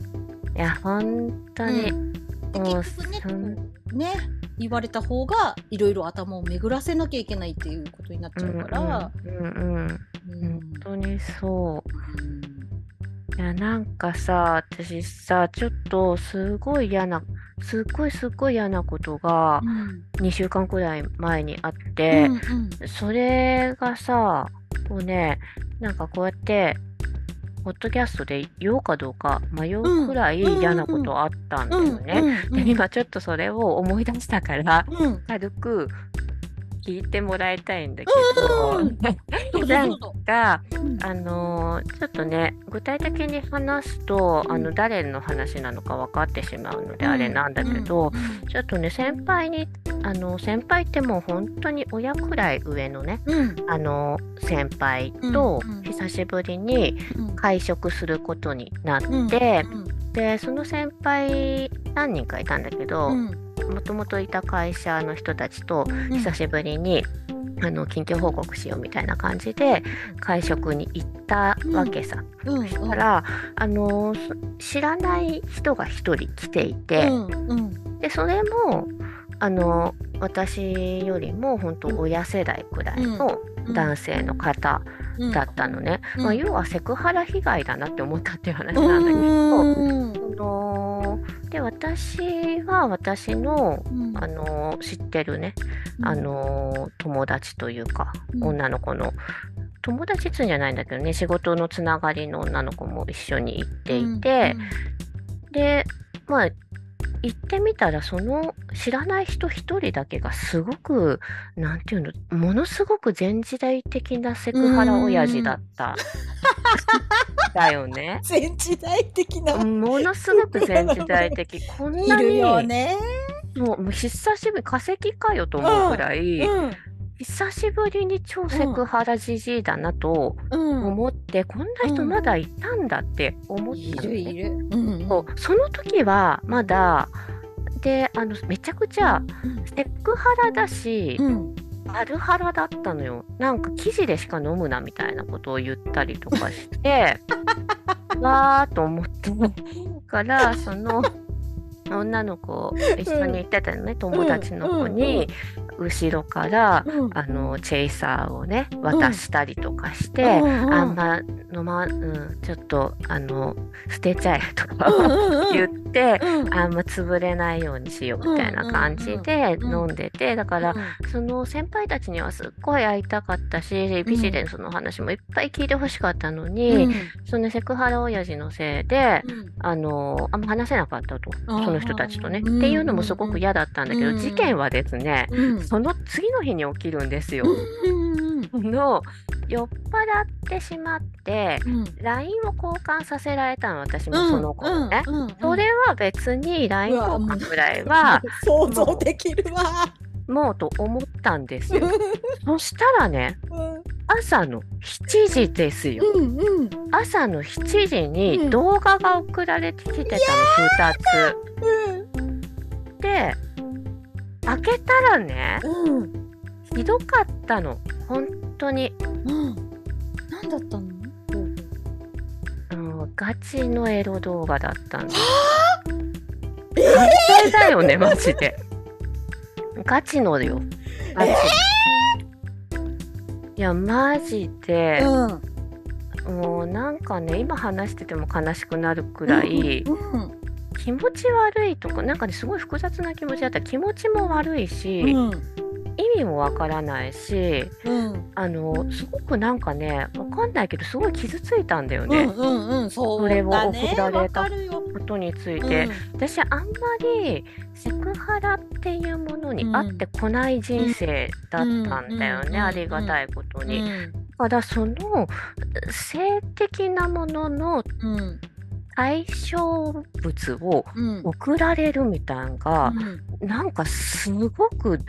や、本当に、うん。こうね言われた方がいろいろ頭を巡らせなきゃいけないっていうことになっちゃうから。うんうん、うんうん本当にそう。いや、なんかさ、私さ、ちょっとすごい嫌な、すっごいすっごい嫌なことがうん2週間くらい前にあって、うんうんそれがさ、こうね、なんかこうやって、ポッドキャストで言おうかどうか迷うくらいうん嫌なことあったんだよね。で今ちょっとそれを思い出したから、うん軽く聞いてもらいたいんだけど、うか、うん。あのーちょっとね、具体的に話すと、うん。あの誰の話なのか分かってしまうので、うん。あれなんだけど、うん。ちょっとね、先輩に、あの先輩ってもう本当に親くらい上のね、うん。あの先輩と久しぶりにうん。会食することになって、うんでその先輩何人かいたんだけどうん。もともといた会社の人たちとうん。久しぶりに、あの近況報告しようみたいな感じで会食に行ったわけさ。うん。そしたら、あのそ知らない人が一人来ていて、うんうん。でそれもあの私よりも本当親世代くらいのうん男性の方うんだったのね、うん。まあ、要はセクハラ被害だなって思ったっていう話なんだけど、うんそので私は私のうん。あの知ってるね、あの友達というか、うん。女の子の。友達っつうんじゃないんだけどね仕事のつながりの女の子も一緒に行っていて、でまあ行ってみたらその知らない人一人だけがすごくなんていうのものすごく前時代的なセクハラ親父だった。だよね。全時代的なものすごく前時代的。こんいなにるよね。もう久しぶり化石かよと思うくらい、うん久しぶりに超セクハラじじいだなとうん。思って、こんな人まだいたんだって思ったのね、いるいる。うんそう。その時はまだであのめちゃくちゃセクハラだし、うん。アルハラだったのよ。なんか記事でしか飲むなみたいなことを言ったりとかして わーと思って。からその女の子一緒に行ってたのね、友達の子に後ろからうん。あのチェイサーをね渡したりとかして、あんま飲ま、うん、ちょっとあの捨てちゃえとかうん言って、うん。あんま潰れないようにしようみたいな感じで飲んでてだからその先輩たちにはすっごい会いたかったしビジネスの話もいっぱい聞いてほしかったのに、そのセクハラ親父のせいで、あのあんま話せなかったと。その人たちとね、うん。っていうのもすごく嫌だったんだけど、うん。事件はですね、うん。その次の日に起きるんですよ。うん。の酔っ払ってしまってうん。LINE を交換させられたの私もその子にね。それは別に LINE 交換ぐらいは想像できるわ。もうと思ったんですよ。そしたらねうん朝の7時ですよ。うんうん朝の7時うんに動画が送られてきてたの2つ。で開けたらねうんひどかったの本当に。うん何だったの？うんガチのエロ動画だったんだ。え最低だよね、マジで。ガチのよ。ガチ。いや、マジで、うんもうなんかね、今話してても悲しくなるくらい、うん気持ち悪いとか、なんかね、すごい複雑な気持ちだった。気持ちも悪いし、うん意味もわからないしうん。あのすごくなんかねわかんないけどすごい傷ついたんだよね、うんうんうんそうそれを送られたことについて、私あんまりセクハラっていうものに合ってこない人生だったんだよね、うんありがたいことうん。に。だからその性的なもののうん。対象物をうん。送られるみたいなのが、なんかすごく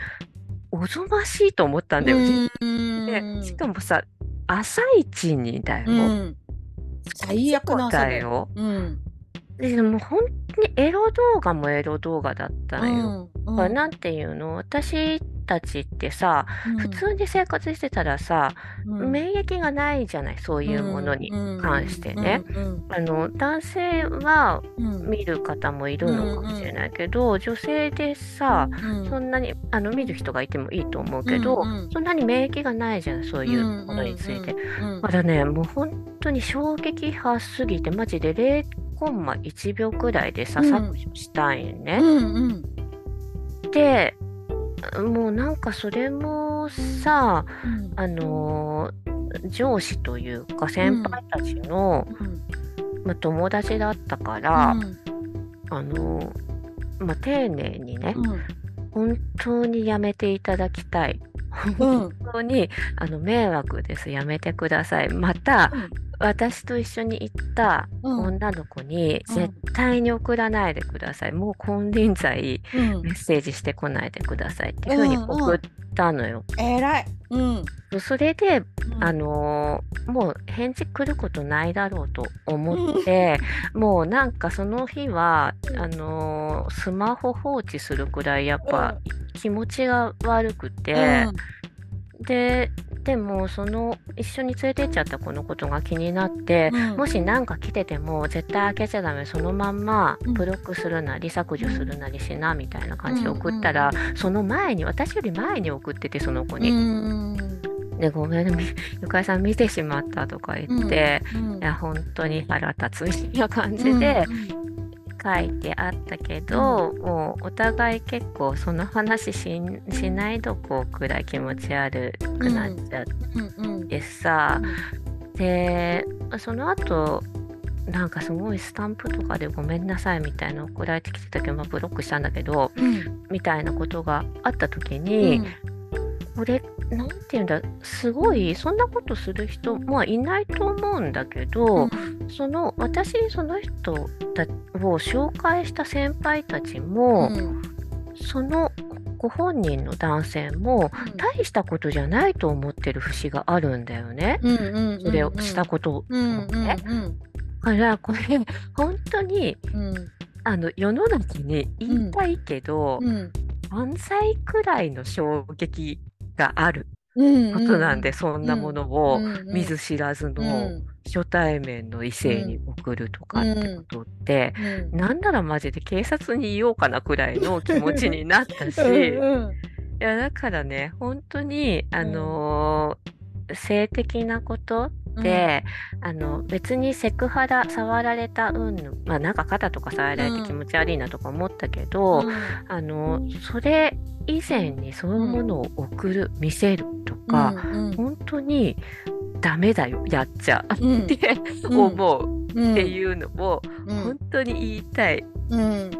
おぞましいと思ったんだよ。うんでしかもさ朝一にだよ。うん最悪な朝だよ。うんでも本当にエロ動画もエロ動画だったのよ。うんだからなんていうの？私たちってさ、普通に生活してたらさ、うん。免疫がないじゃないそういうものに関してね。うんあの男性はうん。見る方もいるのかもしれないけど、女性でさうんそんなにあの見る人がいてもいいと思うけど、うんうん。そんなに免疫がないじゃんそういうものについて。うんまだねもう本当に衝撃波すぎてマジで0コンマ1秒くらいでさうん削除したいね。うんうんでもうなんかそれもさうんあのー上司というか先輩たちの、まあ、友達だったから、あのーまあ、丁寧にね、本当にやめていただきたい。うん本当にあの迷惑です。やめてください。また、うん私と一緒に行ったうん。女の子にうん。絶対に送らないでください。もう金輪際うん。メッセージしてこないでくださいっていうふうに送ったのよ。えらい。うん。それで、うん。あのーもう返事来ることないだろうと思って、もうなんかその日はあのースマホ放置するくらいやっぱ気持ちが悪くて、ででもその一緒に連れてっちゃった子のことが気になって、うん。もし何か来てても絶対開けちゃダメそのまんまうん。ブロックするなり削除するなりしなみたいな感じで送ったら、その前に私より前に送っててその子うに。ん。でごめんみゆかえさん見てしまったとか言って、うん。いや本当に腹立つみたいな感じで書いてあったけど、もうお互い結構その話ししないどこくらい気持ち悪くなっちゃっうん。うんてさ、でその後なんかすごいスタンプとかでごめんなさいみたいな送られてきてたけど、まあ、ブロックしたんだけどうん。みたいなことがあった時に、これなんて言うんだすごいそんなことする人まあいないと思うんだけど、その私にその人たを紹介した先輩たちも、そのご本人の男性も大したことじゃないと思ってる節があるんだよね。それをしたこと。をうんうんね。だからこれ本当にうん。あの世の中に言いたいけど、うん。犯罪くらいの衝撃があるうんことなんで、そんなものをうん見ず知らずのうん。初対面の異性に送るとかってことって、うん。なんならマジで警察に言おうかなくらいの気持ちになったし、うんいうん。やだからね本当にあのー性的なことで、あの別にセクハラ触られたうんまあなんか肩とか触られて気持ち悪いなとか思ったけど、あのそれ以前にそういうものを送る、見せるとか、うん本当にダメだよやっちゃうんってうん。思ううんっていうのをうん。本当に言いたい。うん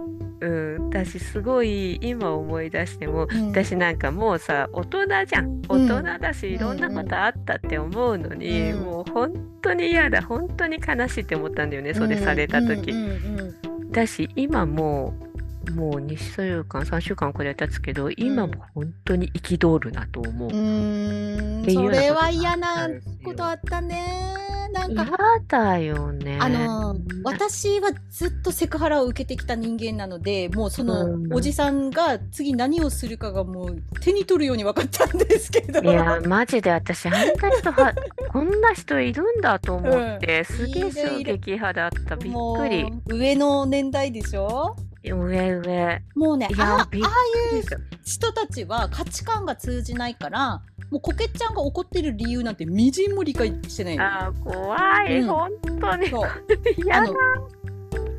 うん、私すごい今思い出しても、うん。私なんかもうさ大人じゃん。うん。大人だし、いろんなことあったって思うのに、うん。もう本当に嫌だ。本当に悲しいって思ったんだよねそれされた時。うんうんだし今もうもう2週間3週間くらい経つけど今も本当に憤るなと思う。うんそれは嫌なことあったね。なん嫌かだよね。あの私はずっとセクハラを受けてきた人間なのでもうそのうん。おじさんが次何をするかがもう手に取るように分かったんですけど。いやマジで私あんな人はこんな人いるんだと思って、すげえ衝撃派だったびっくり上の年代でしょ上上。もうねいああやびっくりした人たちは価値観が通じないからもうこけちゃんが怒ってる理由なんてみじんも理解してないの。あー怖い、うん。本当に。そう。嫌だ。あの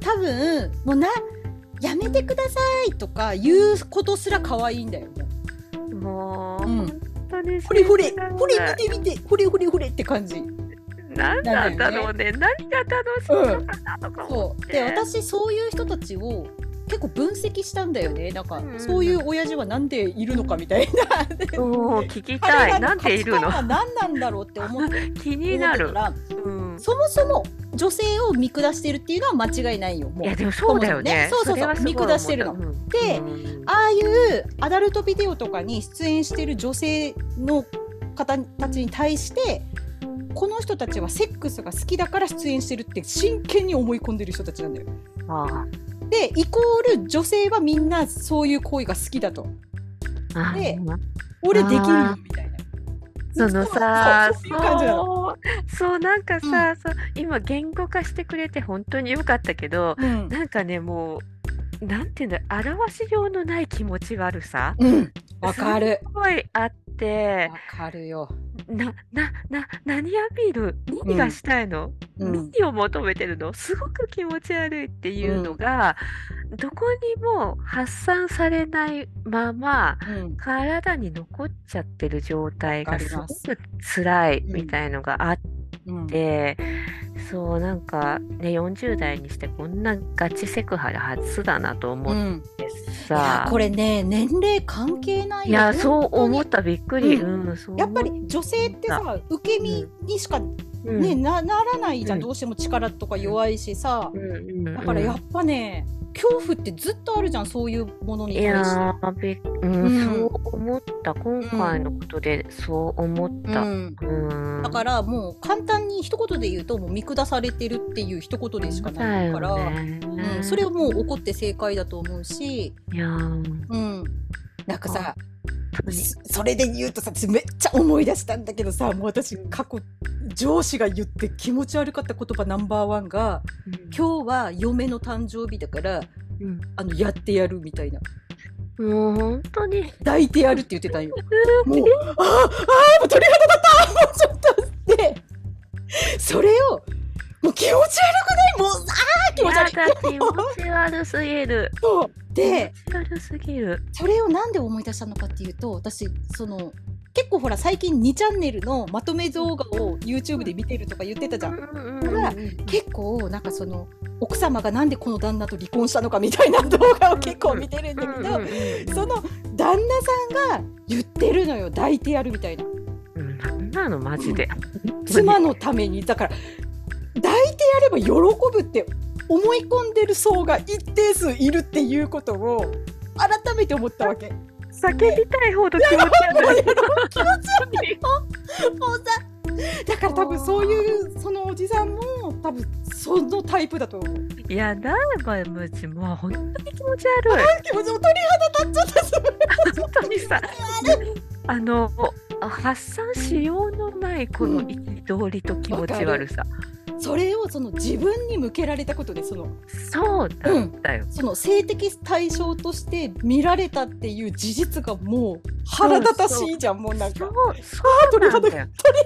多分もうなやめてくださいとか言うことすら可愛いんだよね。もね。ほれほれ信じらんない。ほれ見て見てほれほれほれって感じ。なんなんだろうね。何が楽しいのかなとか思って。そう。で私そういう人たちを結構分析したんだよね。なんか、うんそういう親父はなんでいるのかみたいな。聞きたい。なんでいるの？は何なんだろうって思って。気になる。うん。そもそも女性を見下してるっていうのは間違いないよ。もう。いやでもそうだよね。そうそうそう。見下してるの。うん。ああいうアダルトビデオとかに出演してる女性の方たちに対してこの人たちはセックスが好きだから出演してるって真剣に思い込んでる人たちなんだよ。あでイコール女性はみんなそういう行為が好きだと。あであ俺できるよみたいな。そのさそうなの。そう。そうなんかさ、そう今言語化してくれて本当によかったけどうん。なんかねもうなんていうんだ表しようのない気持ち悪さ。うん、わかる。すごいあって。わかるよ。ななな何アピール何がしたいの、うん、何を求めてるの？すごく気持ち悪いっていうのが、どこにも発散されないままうん、体に残っちゃってる状態わがすごく辛いうん。みたいのがあっうん、て、そうなんかね40代にしてこんなガチセクハラ初だなと思っうん、ていやさ、これね年齢関係ないよ。いやそう思っったびっくり、ううんそうやっぱり女性ってさ受け身にしか、うん。ねなならないじゃん、うん。どうしても力とか弱いしさ、うん。うん。うん。だからやっぱね恐怖ってずっとあるじゃんそういうものに対して。うんうんそう思った今回のことでそう思った。うん。うん。だからもう簡単に一言で言うともう見下されてるっていう一言でしかないから、ね。うん、それをもう怒って正解だと思うし、いやー。うん、なんかさそそれで言うとさめっちゃ思い出したんだけどさもう私過去上司が言って気持ち悪かった言葉ナンバーワンが「今日は嫁の誕生日だからうん。あのやってやる」みたいな。もう本当に「抱いてやる」って言ってたんよ。もうあーあーもう鳥肌立ったもうちょっとで それをもう気持ち悪くない？もうあー気持ち悪い。気持ち悪すぎる。そうで気持ち悪すぎる。それをなんで思い出したのかっていうと私その結構ほら最近2チャンネルのまとめ動画を YouTube で見てるとか言ってたじゃん。ら結構なんかその奥様がなんでこの旦那と離婚したのかみたいな動画を結構見てるんだけど、その旦那さんが言ってるのよ抱いてやるみたいなんなのマジで。妻のためにだから抱いてやれば喜ぶって思い込んでる層が一定数いるっていうことを改めて思ったわけ。叫びたいほど気持ち悪い。気持ち悪いもうさだから多分そういうそのおじさんも多分そのタイプだと思う。いやだばむちもう本当に気持ち悪い。気持ちも鳥肌立っちゃった本当にさあの発散しようのないこの憤りと気持ち悪さ、それをその自分に向けられたことでそのそうなんだよ、その性的対象として見られたっていう事実がもう腹立たしいじゃんもうなんか。そうそうなんだよ。鳥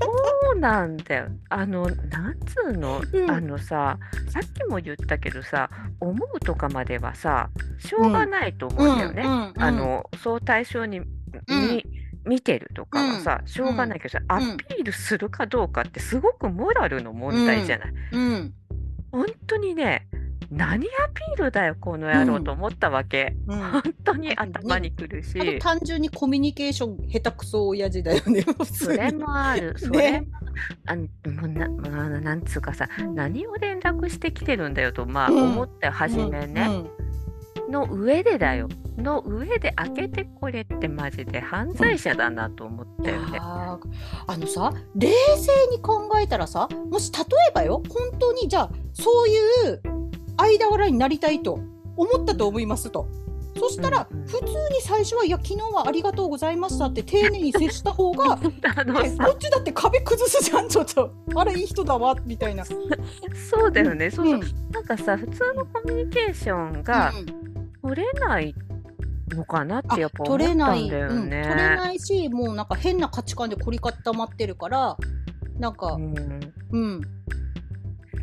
そうなんだよ。あのなんつうの、うん。あのささっきも言ったけどさ思うとかまではさしょうがないと思うんだよね、あのそう対象に、に見てるとかはさ、しょうがないけどさ、アピールするかどうかってすごくモラルの問題じゃない、うん。本当にね何アピールだよこの野郎うんと思ったわけ、うん。本当に頭にくるし、あと単純にコミュニケーション下手くそ親父だよね それもある、それも、あのもうなまあ、なんつうかさ、何を連絡してきてるんだよと、まあ、うん。思ったよ、初めね、の上でだよ、の上で開けてこれってマジで犯罪者だなと思ったよね。あのさ冷静に考えたらさもし例えばよ本当にじゃあそういう間柄になりたいと思ったと思いますと。そしたら、うんうん。普通に最初は「いや昨日はありがとうございました」って丁寧に接した方が こさ、っちだって壁崩すじゃんちょっと。あれいい人だわみたいな。そうだよね、そうそう、ん。なんかさ、普通のコミュニケーションがうん。取れないのかなっあてやっぱ思ったん取れない、だようん、取ね。れないしもうなんか変な価値観で凝り固まってるからなんかうんうん。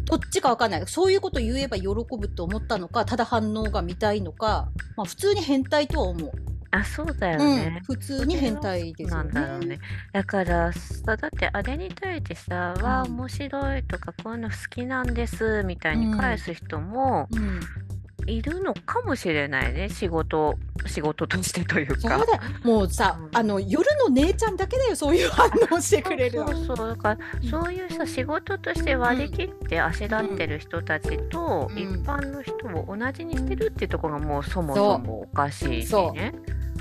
どっちかわかんない。そういうこと言えば喜ぶと思ったのか、ただ反応が見たいのか、まあ普通に変態とは思う。あ、そうだようんね。普通に変態ですよなんだろうねね。。だからさ、だってあれに対してさ、わあ、うん面白いとか、こういうの好きなんですみたいに返す人もうん、いるのかもしれないね。仕事、仕事としてというか。もうさ、うん。あの夜の姉ちゃんだけだよ。そういう反応してくれるの。そうそうだからうん。そういうさ仕事として割り切ってあしらってる人たちとうん。一般の人を同じにしてるっていうところがもうそもそもおかしいしそう。ね。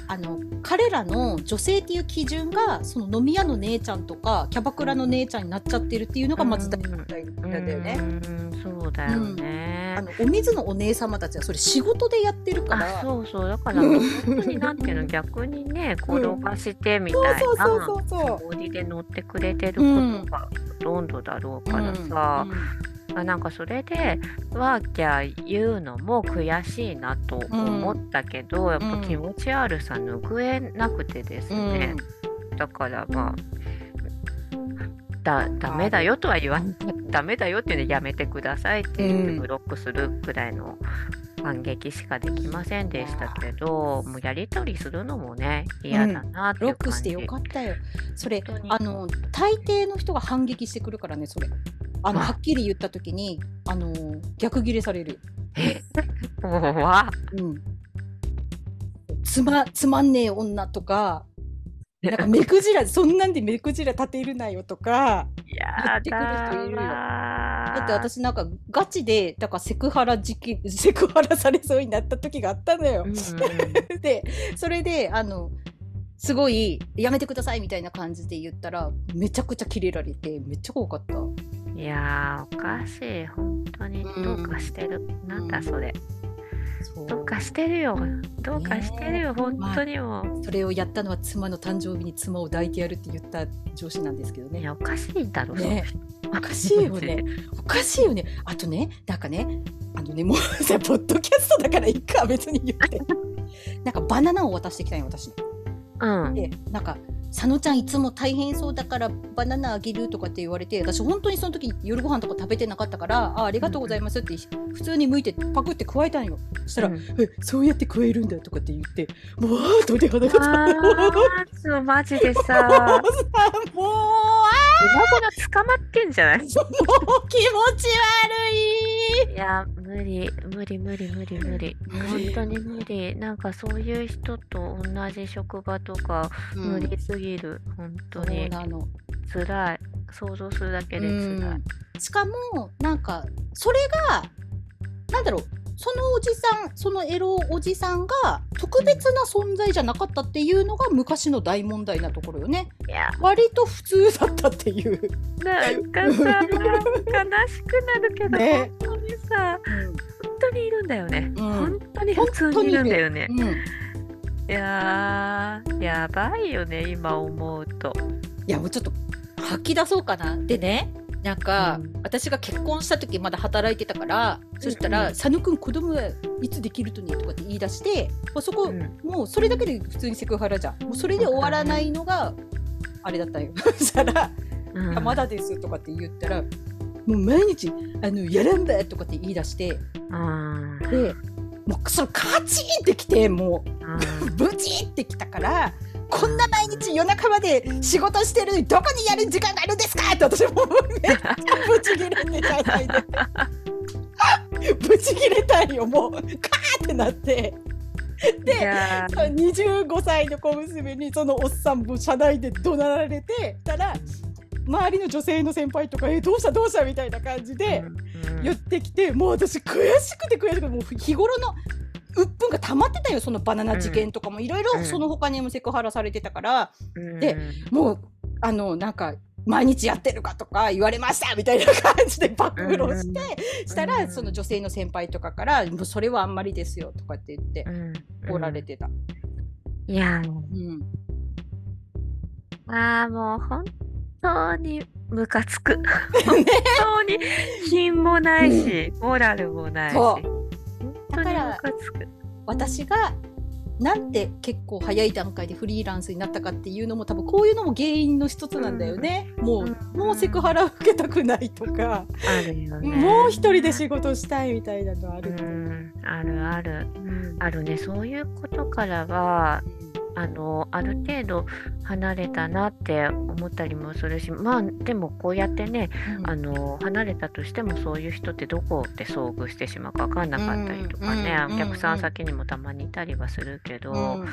あの彼らの女性っていう基準がその飲み屋の姉ちゃんとかキャバクラの姉ちゃんになっちゃってるっていうのがまず大問題なんだよね。うん。そうだよね。あのお水のお姉様たちはそれ仕事でやってるかあらそうそう。だから本当になんていうの逆にね転がしてみたいなそうそうそうそうつもりで乗ってくれてることがほとんどだろうからさ、あなんかそれでワーキャー言うのも悔しいなと思ったけど、やっぱ気持ち悪さ拭えなくてですうん。ね、だからまあだダメだよとは言わないダメだよっていうのはやめてくださいって言ってうんブロックするくらいの反撃しかできませんでしたけどもうやり取りするのもね嫌だなっていう感じ、ロックしてよかったよ。それあの大抵の人が反撃してくるからねそれ。あのあはっきり言った時にあの逆ギレされる。うん。つまつまんねえ女とか。なんか目くじらそんなんで目くじら立てるなよとかやってくる人いるよだだって私なんかガチでだからセクハラ事件セクハラされそうになった時があったのようん。う んでそれであのすごいやめてくださいみたいな感じで言ったらめちゃくちゃキレられてめっちゃ怖かった。いやーおかしい。本当にうんどうかしてる、なんだそれ。そう。どうかしてるよ。どうかしてるよ、本当にもう、それをやったのは妻の誕生日に妻を抱いてやるって言った上司なんですけどね。いやおかしいんだろ、ねその人おかしいよね。おかしいよね。あとね、なんかね、あのね、もうさ、ポッドキャストだからいいか、別に言って。なんかバナナを渡してきたんよ、私に。うん。で、なんか、佐野ちゃんいつも大変そうだからバナナあげるとかって言われて、私本当にその時夜ご飯とか食べてなかったから、あありがとうございますって普通に剥いてパクって加えたんよ。そしたら、うんえ、そうやって食えるんだとかって言って、もう、鳥肌が立った。マジでさ。もう、あ今頃捕まってんじゃない？ーもう気持ち悪い。いや無理無理無理無理無理。本当に無理。なんかそういう人と同じ職場とか無理すぎる、本当そうになの。辛い。想像するだけで辛い、うん。しかもなんかそれがなんだろうそのおじさんそのエロおじさんが特別な存在じゃなかったっていうのが昔の大問題なところよね。割と普通だったっていう、なんかさ悲しくなるけど、ね。本当にさ本当にいるんだよね、うん。本当に普通にいるんだよね。うん、いいやーやばいよね今思うと。やもうちょっと吐き出そうかな。でねなんか、うん。私が結婚した時まだ働いてたから、そしたら「うんうん佐野くん子供はいつできるとね」とかって言い出して、もうそこ、うん。もうそれだけで普通にセクハラじゃん。もうそれで終わらないのがあれだったよ。そしたらうんあまだですとかって言ったら、もう毎日あのやらんばとかって言い出して、うん。で、もうそのカチンってきて、もうん。う ブチってきたから、こんな毎日夜中まで仕事してるのにどこにやる時間があるんですかって私もうめっちゃブチギレてたいで。ブチギレたいよ、もうカーってなって。いで、やー25歳の小娘にそのおっさんも車内で怒鳴られてたら周りの女性の先輩とか「えどうした？どうした?」みたいな感じでうん言ってきて、もう私悔しくて悔しくてもう日頃の鬱憤が溜まってたよそのバナナ事件とかも。いろいろうん。その他にもセクハラされてたから、うん。でもうあのなんか。毎日やってるかとか言われましたみたいな感じで暴露して、したらうんその女性の先輩とかから「もうそれはあんまりですよ」とかって言ってうん。怒られてた。いやう。ん。ああもう本当にムカつく。本当に品もないし、モラルもないしから私がなんて結構早い段階でフリーランスになったかっていうのも多分こういうのも原因の一つなんだよね。もう、うんもうセクハラ受けたくないとか、ね。もう一人で仕事したいみたいなのあうるう。ん、あるある。うんあるね。そういうことからは、あの、ある程度離れたなって思ったりもするし、まあ、でもこうやってね、あの、離れたとしてもそういう人ってどこで遭遇してしまうか分かんなかったりとかね、うんお客さうんん先にもたまにいたりはするけど、うん。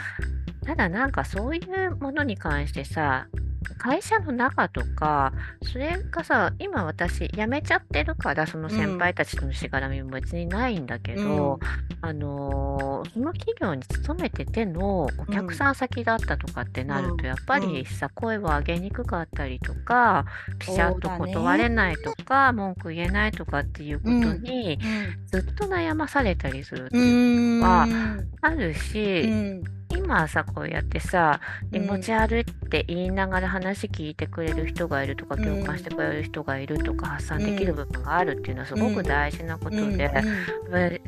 ただなんかそういうものに関してさ、会社の中とか、それがさ、今私辞めちゃってるから、その先輩たちとのしがらみも別にないんだけど、あのーその企業に勤めててのお客さん先だったとかってなるうん。と、やっぱりさ、声を上げにくかったりとか、ピシャッと断れないとか、文句言えないとかっていうことに、ずっと悩まされたりするってういう、ん。はあるし、うん今さ、こうやってさ、気うん。持ち悪いって言いながら話聞いてくれる人がいるとか、うん共感してくれる人がいるとか、発散できる部分があるっていうのはすごく大事なことで、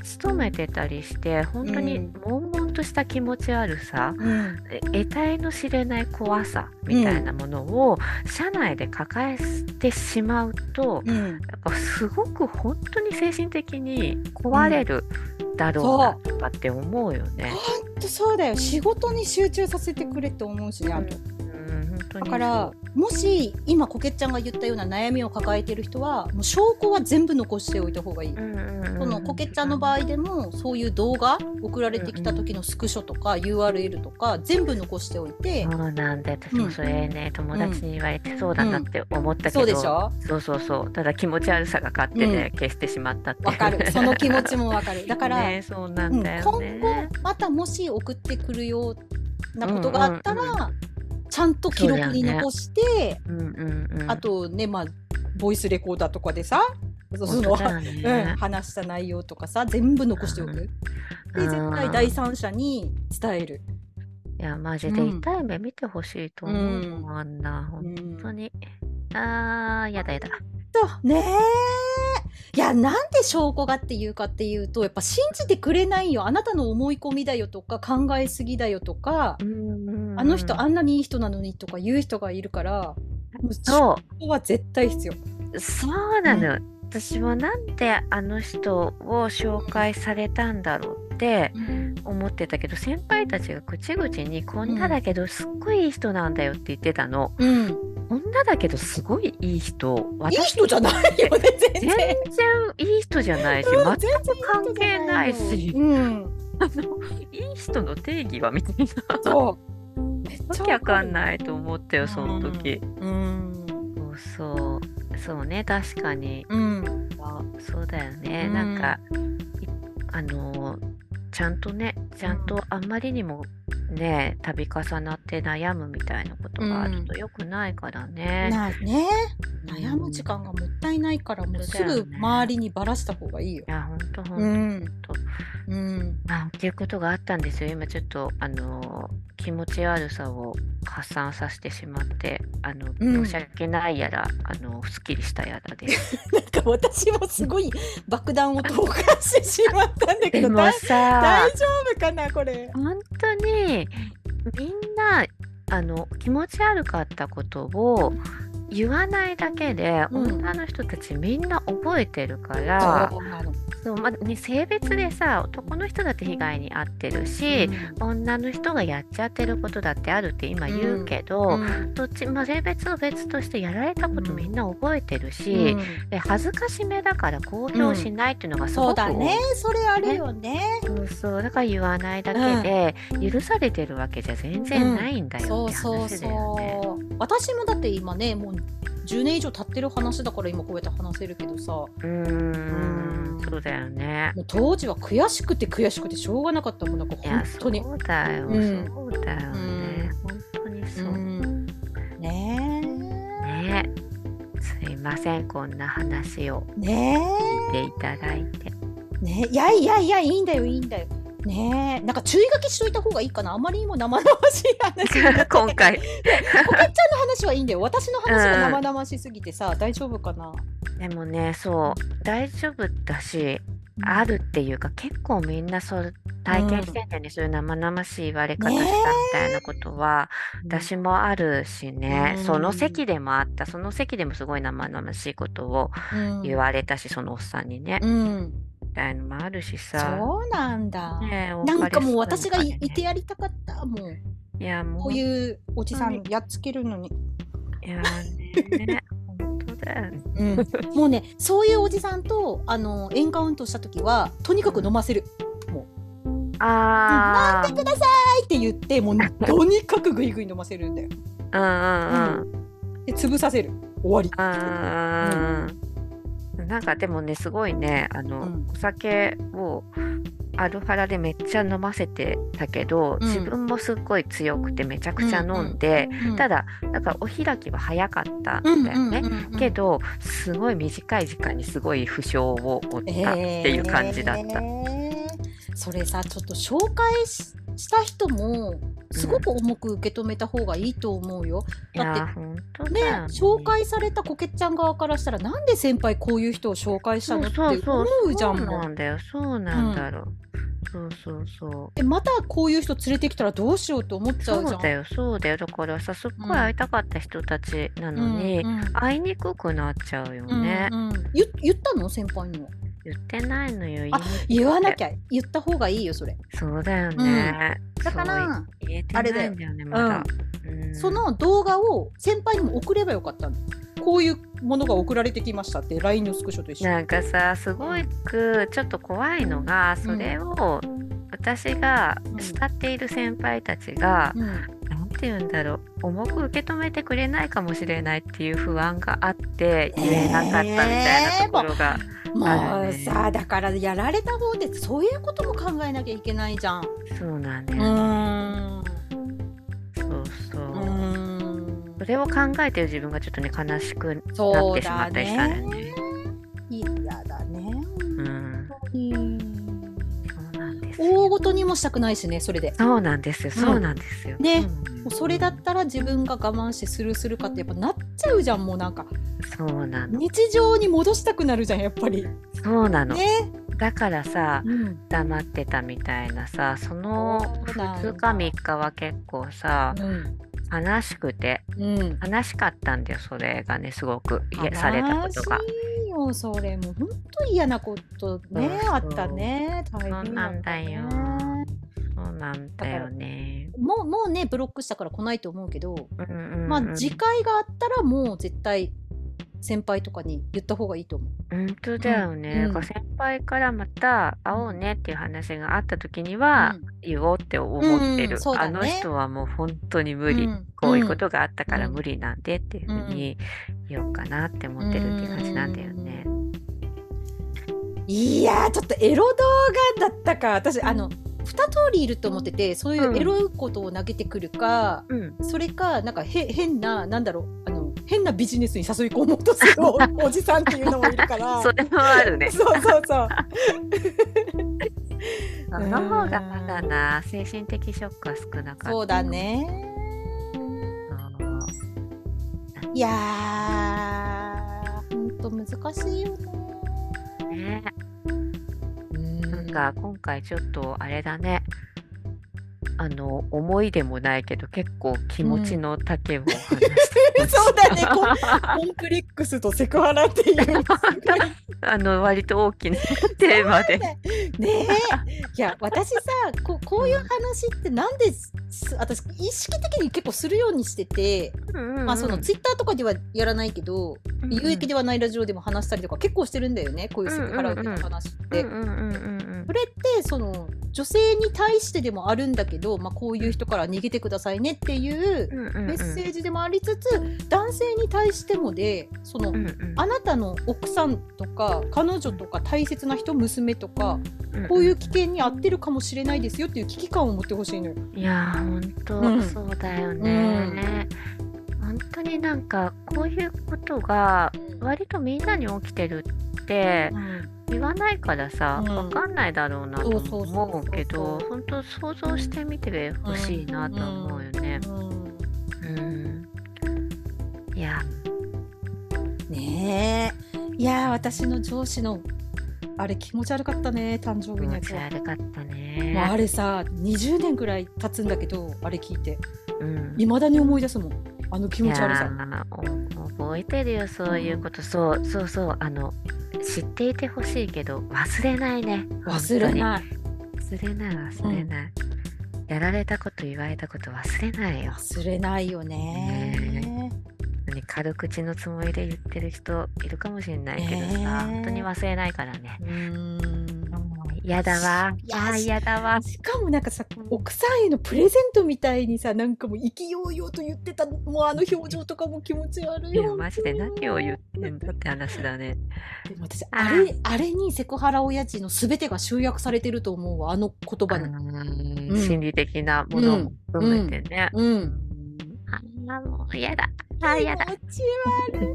勤めてたりして、本当にうん。悶々とした気持ち悪さ、うん。え得体の知れない怖さみたいなものを社内で抱えてしまうと、うん。やっぱすごく本当に精神的に壊れるだろうなとかって思うよね。ほん。とそうだよ。仕事に集中させてくれって思うしねあとだからもし今こけっちゃんが言ったような悩みを抱えてる人はもう証拠は全部残しておいた方がいい。そのこけっちゃんの場合でもそういう動画送られてきた時のスクショとか URL とか全部残しておいて、そうなんだよ。私もそれね、友達に言われてそうだなって思ったけど、そうでしょ？そうそうそう。ただ気持ち悪さが勝手で消してしまったって。いうわかる。その気持ちもわかる。だから、ねそうなうんんだよ今ね、後またもし送ってくるようなことがあったら、うんうんちゃんと記録に残して、うんうんうん。あとねまあボイスレコーダーとかでさその、本当だようん、ね、話した内容とかさ全部残しておく。で絶対第三者に伝える。いやマジで痛い目見てほしいと思ううんあんな。うん。本当に。あーやだやだ。とねえいやなんで証拠がっていうかっていうとやっぱ信じてくれないよ。あなたの思い込みだよとか考えすぎだよとか、あの人あんなにいい人なのにとか言う人がいるからもう証そ拠は絶対必要。うそうなの、私はなんであの人を紹介されたんだろうって思ってたけど先輩たちが口々にこんなだけどすっごいいい人なんだよって言ってたの、うん、こんなだけどすごいいい人。いい私人じゃないよね全全然。然いい人じゃないしうん。全く関係ないし。うん、あのいい人の定義はみたいな。そう。めっわちゃけわかんい。ないと思ったよその時、うん、そう。そうそうね確かに。うん、そうだよね、うん。なんかいあのーちゃんとねちゃんとあんまりにもね度重なって悩むみたいなことがあると良くないからね、ないね。うん悩む時間がもったいないからもうすぐ周りにばらした方がいいよ。い。やほんとほんと、うん、うん、あっていうことがあったんですよ。今ちょっとあのー気持ち悪さを発散させてしまってあの、うん。申し訳ないやらあのすっきりしたやらで。す なんか私もすごい爆弾を投下してしまったんだけでもさ大丈夫かなこれ。本当にみんなあの気持ち悪かったことを言わないだけで、うん。女の人たちみんな覚えてるからそうまね、性別でさ男の人だって被害に遭ってるし、女の人がやっちゃってることだってあるって今言うけど、うん。どっち、まあ、性別は別としてやられたことみんな覚えてるし、で恥ずかしめだから公表しないっていうのがすごくそうだね。それあるよね。そうそう。だから言わないだけで、許されてるわけじゃ全然ないんだよってそうそう話だよね。そう。私もだって今ねもう10年以上経ってる話だから今こうやって話せるけどさ。もうーん。そうだよね。う当時は悔しくて悔しくてしょうがなかったもんなんか本当に。そうだよ、うん。そうだよね、本当にそう。うん。ねねすいませんこんな話を。え。ねしていただいて。えねえ。いやいやいやいいんだよいいんだよ。ねえなんか注意書きしといた方がいいかな。あまりにも生々しい話 今回。ポケッちゃんの話はいいんだよ。私の話が生々しすぎてさ、大丈夫かな。でもねそう大丈夫だしあるっていうか結構みんなそう体験してんだよね、そういう生々しい言われ方したみたいなことは、私もあるしね、うん。その席でもあったその席でもすごい生々しいことをうん。言われたし、そのおっさんにね、うん、みたいのもあるしさ。そうなんだ。ねえなんかもう私がいてやりたかったもう。いやもうこういうおじさ本んやっつけるのに、いやね 本当だよね。うん、もうねそういうおじさんとあのエンカウントした時はとにかく飲ませる。ああ、飲んでくださいって言ってもうとにかくグイグイ飲ませるんだよ。うんうんうん。で潰させる。終わりうんなんかでもねすごいねあの、うん。お酒をアルファラでめっちゃ飲ませてたけど、うん。自分もすっごい強くてめちゃくちゃ飲んで、うんただだからお開きは早かったんだよね。けどすごい短い時間にすごい負傷を負ったっていう感じだった。えーそれさちょっと紹介しした人もすごく重く受け止めた方がいいと思うよ。いやだってねよね。紹介されたこけちゃん側からしたらなんで先輩こういう人を紹介したのって思うじゃんそうなんだよそうなんだろう、そうそうそう。えまたこういう人連れてきたらどうしようと思っちゃうじゃん。そうだよそうだよ。だからさすっごい会いたかった人たちなのに、うんうん。会いにくくなっちゃうよね、うんうん。言言ったの？先輩には言ってないのよあ言わなきゃゃ言った方がいいよそれ。そうだよね、だから言えてないんだよねまだ、うん。その動画を先輩にも送ればよかったの。こういうものが送られてきましたって LINE のスクショと一緒。なんかさすごくちょっと怖いのがそれを私が慕っている先輩たちが、て言うんだろう重く受け止めてくれないかもしれないっていう不安があって言えなかったみたいなところが、もうあるねさだからやられた方でそういうことも考えなきゃいけないじゃん。そうなんだうよ、ーんそうそう、それを考えてる自分がちょっとね悲しくなってしまだったりしたんだよねね。。嫌だね。うん、うなん大ごとにもしたくないしねそれで。そうなんですよ、そうなんですよ。ねうんうそれだったら自分が我慢してスルーするかってやっぱなっちゃうじゃんもうなんかそうなの。日常に戻したくなるじゃんやっぱり。そうなの。ね。だからさ、うん黙ってたみたいなさ、その2日3日は結構さ、悲しくて、うん。悲しかったんだよ、それがね、すごく、いやされたことが。悲しいよそれもう本当嫌なことねあったね大変そうなんだよ。ねそうなんだよね。もうもうねブロックしたから来ないと思うけど、うんうんうん。まあ次回があったらもう絶対先輩とかに言った方がいいと思う。本当だよね。うん先輩からまた会おうねっていう話があった時にはうん言おうって思ってる。うんそうだねあの人はもう本当に無理。うんこういうことがあったからうん無理なんでっていうふうに言おうかなって思ってるっていう感じなんだよね。いやーちょっとエロ動画だったか私あの2通りいると思っててそういうエロいことを投げてくるか、うん。それかなんかへ変ななんだろうあの変なビジネスに誘い込もうとするお おじさんっていうのもいるから。それもあるね。そうそうそう。その方がまだな、精神的ショックは少なかった。そうだね。いやー、ほんと難しいよね。ね。うんなんか今回ちょっとあれだね。あの思いでもないけど結構気持ちの丈を話して、そうだね。コン、コンプレックスとセクハラっていう。あの割と大きなテーマで。ねえ。いや、私さ、ここういう話ってなんです、私、意識的に結構するようにしてて、まあ、そのツイッターとかではやらないけど、有益ではないラジオでも話したりとか結構してるんだよね、こういうセクハラ的な話って。うんうんうんうん。それってその女性に対してでもあるんだけど、まあ、こういう人から逃げてくださいねっていううんうんうん。メッセージでもありつつ、男性に対してもでその、うんうん。あなたの奥さんとか彼女とか大切な人娘とかうんこういう危険に遭ってるかもしれないですよっていう危機感を持ってほしいのよ。いやー本当、うん。そうだよね、本当になんかこういうことが割とみんなに起きてるって言わないからさ、うん。わかんないだろうなと思うけど本当想像してみてほしいなとは思うよね。うん、いや。ねえ。いやー私の上司のあれ気持ち悪かったね誕生気持日のやつ。は。ち悪かったもうあね。れさ20年ぐらい経つんだけどあれ聞いて。うん。いまだに思い出すもんあの気持ち悪さ。覚えてるよそういうこと、そうそうそうあの知っていてほしいけど忘れないね。忘れない。い忘れない忘れない、やられたこと言われたこと忘れないよ。忘れないよね。何軽口のつもりで言ってる人いるかもしれないけどさ、ねえ。本当に忘れないからね。うーん嫌だわ。いやあー嫌だわ。しかもなんかさ奥さんへのプレゼントみたいにさなんかもう意気揚々と言ってたもうあの表情とかも気持ち悪いいやよ。マジで何を言ってんだって話だね。でも私あれあれにセクハラ親父のすべてが集約されてると思うわあの言葉に。うんうん。心理的なものも含めてね、うん。あーもう嫌だ。あー嫌だ気持ち悪い。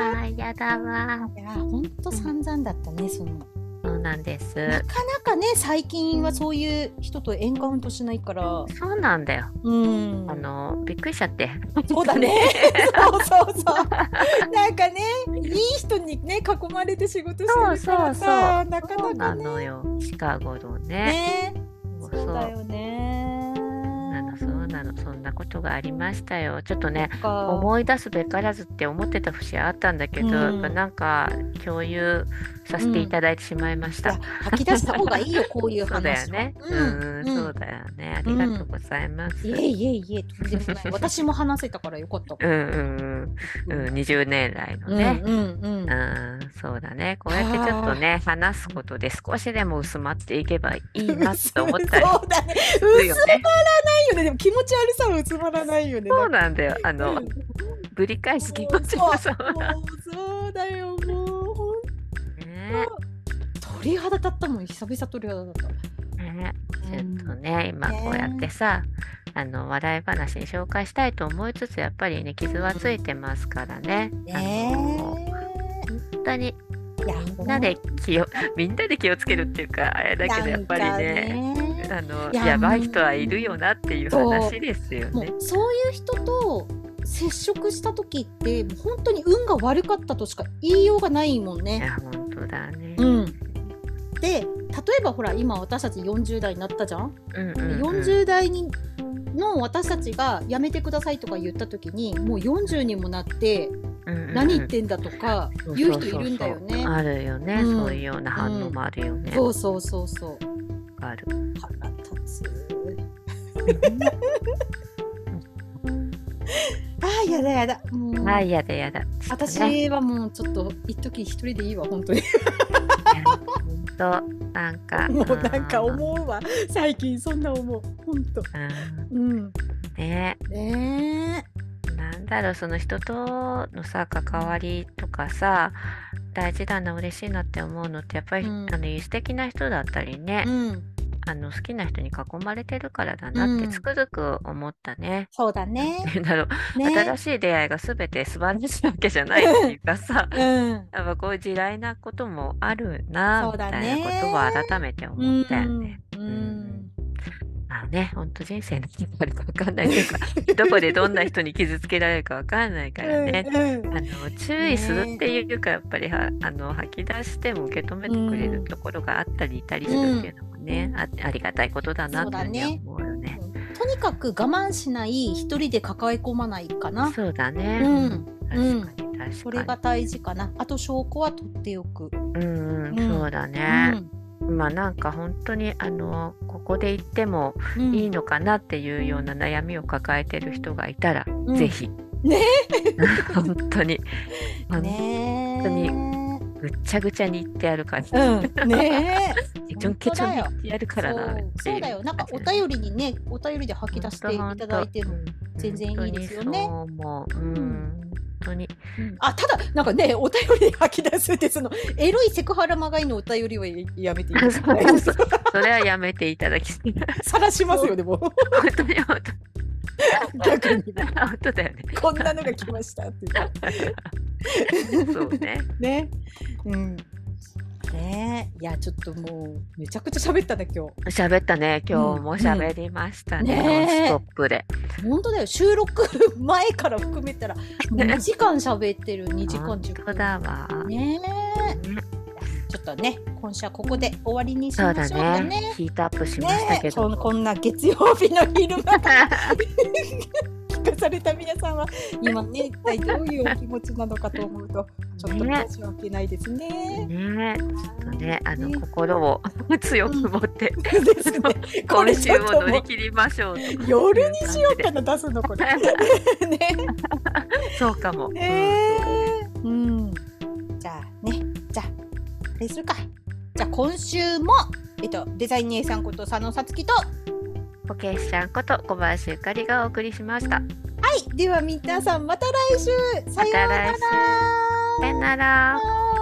あー嫌だわ。いや本当散々だったねその。そうなんですなかなかね最近はそういう人とエンカウントしないから。そうなんだようん。あのびっくりしちゃってそうだね。そうそうそう。なんかね、いい人にね囲まれて仕事してるからさ、そうそうそうなかそうななかね。のよ近頃ねね。そうそうだよね。なのそうなのそんなことがありましたよちょっとね思い出すべからずって思ってた節はあったんだけど、うんやっぱなんか共有させていただいてしまいました、いや吐き出した方がいいよ こういうそうだ。よね。ううんん、うんそうだよね。ありがとうございます。いえいえいえ、とんでもない。私も話せたからよかった。うんうんうん。うん、20年来のうんね。うんうんう。ん、そうだね。こうやってちょっとね、話すことで少しでも薄まっていけばいいなって思ったり そうだね。す薄まら。ないよね。でも気持ち悪さは薄まらないよね。そうなんだよ。あうのん、ぶり返す気持ちもうもそうもだよ。もうほんね。鳥肌立ったもん。久々鳥肌立った。ねちょっとね、今こうやってさ、あの笑い話に紹介したいと思いつつ、やっぱりね、傷はついてますからね。ねあの本当にみんなで気を、みんなで気をつけるっていうか、あれだけど、やっぱりね、ね。あのいややばい人はいるよなっていう話ですよね。もうそういう人と接触した時って本当に運が悪かったとしか言いようがないもんね。いや、本当だね。うん、で例えばほら今私たち40代になったじゃん？うんうんうん40代にの私たちがやめてくださいとか言った時にもう40にもなってうんうんうん何言ってんだとか言う人いるんだよね。あるよね、うんそういうような反応もあるよね。そうそうそうそう。ある。腹立つ。ああやだやだ。もう、あ、やだやだ。私はもうちょっと一時一人でいいわ本当に。本当なんか。もうなんかうん思うわ最近そんな思う本当。うんうん。ねねなんだろうその人とのさ関わりとかさ大事だな嬉しいなって思うのってやっぱり、うんあの素敵な人だったりねえ。、うん。あの好きな人に囲まれてるからだなってうんつくづく思ったね。そうだね。だろう、ね。新しい出会いが全て素晴らしいわけじゃないっていうかさ うん。やっぱこういう地雷なこともあるなみたいなことは改めて思ったよね。うん。うん。まあね、ほんと人生何があるか分かんないというか、どこでどんな人に傷つけられるか分かんないからね。うんあの注意するっていうか、やっぱりはあの吐き出しても受け止めてくれるところがあったりいたりするっていうのもね、あありがたいことだなって思うよね。とにかく我慢しない一人で抱え込まないかな。そうだね。うん確かに確かに。それが大事かな。あと証拠は取っておく。うんそうだね。うんまあなんか本当にあのここで言ってもうんいいのかなっていうような悩みを抱えてる人がいたら、んぜひ。ね 本当に。ね本当にえ。ぐっちゃぐちゃに言ってやるから、うん。ね ケチョンケチョンに言ってやるえ。からな。そうだよ。なんかお便りにね、お便りで吐き出していただいても。全然いいですよねう。うん。本当に。うんあ、ただ、なんかね、お便りで吐き出すって、その、エロいセクハラまがいのお便りはややめていい ですかそうそれはやめていただきたい。さらしますよ、でも。本当に本逆に。当本当だよね。こんなのが来ましたって。そうね。ね。うん。ねえ。いや、ちょっともう、めちゃくちゃ喋ったね、今喋ったね。今日も喋りましたね。うんノンねえストップで。日。本当だよ。収録前から含めたら、もう2時間喋ってる、2時間10分。本当だわ。ねえ。ねちょっっとね今週はここで終わりにしましょうかねね。ヒートアップしましたけどねこんな月曜日の昼間 聞かされた皆さんは今ね一体どういうお気持ちなのかと思うとちょっとね申し訳ないですね。ねちょっとねあのね心を強く持ってですね。これ今週もう乗り切りましょうと夜にしようかな出すのこれ。ね。そうかも、ねうん。じゃあね、じゃあ、あれするか。じゃあ今週も、えっと、デザイン姉さんこと佐野さつきと、はポケッシャンこと小林ゆかりがお送りしました。い、では皆さんまた来週。さようなら。さよなら。は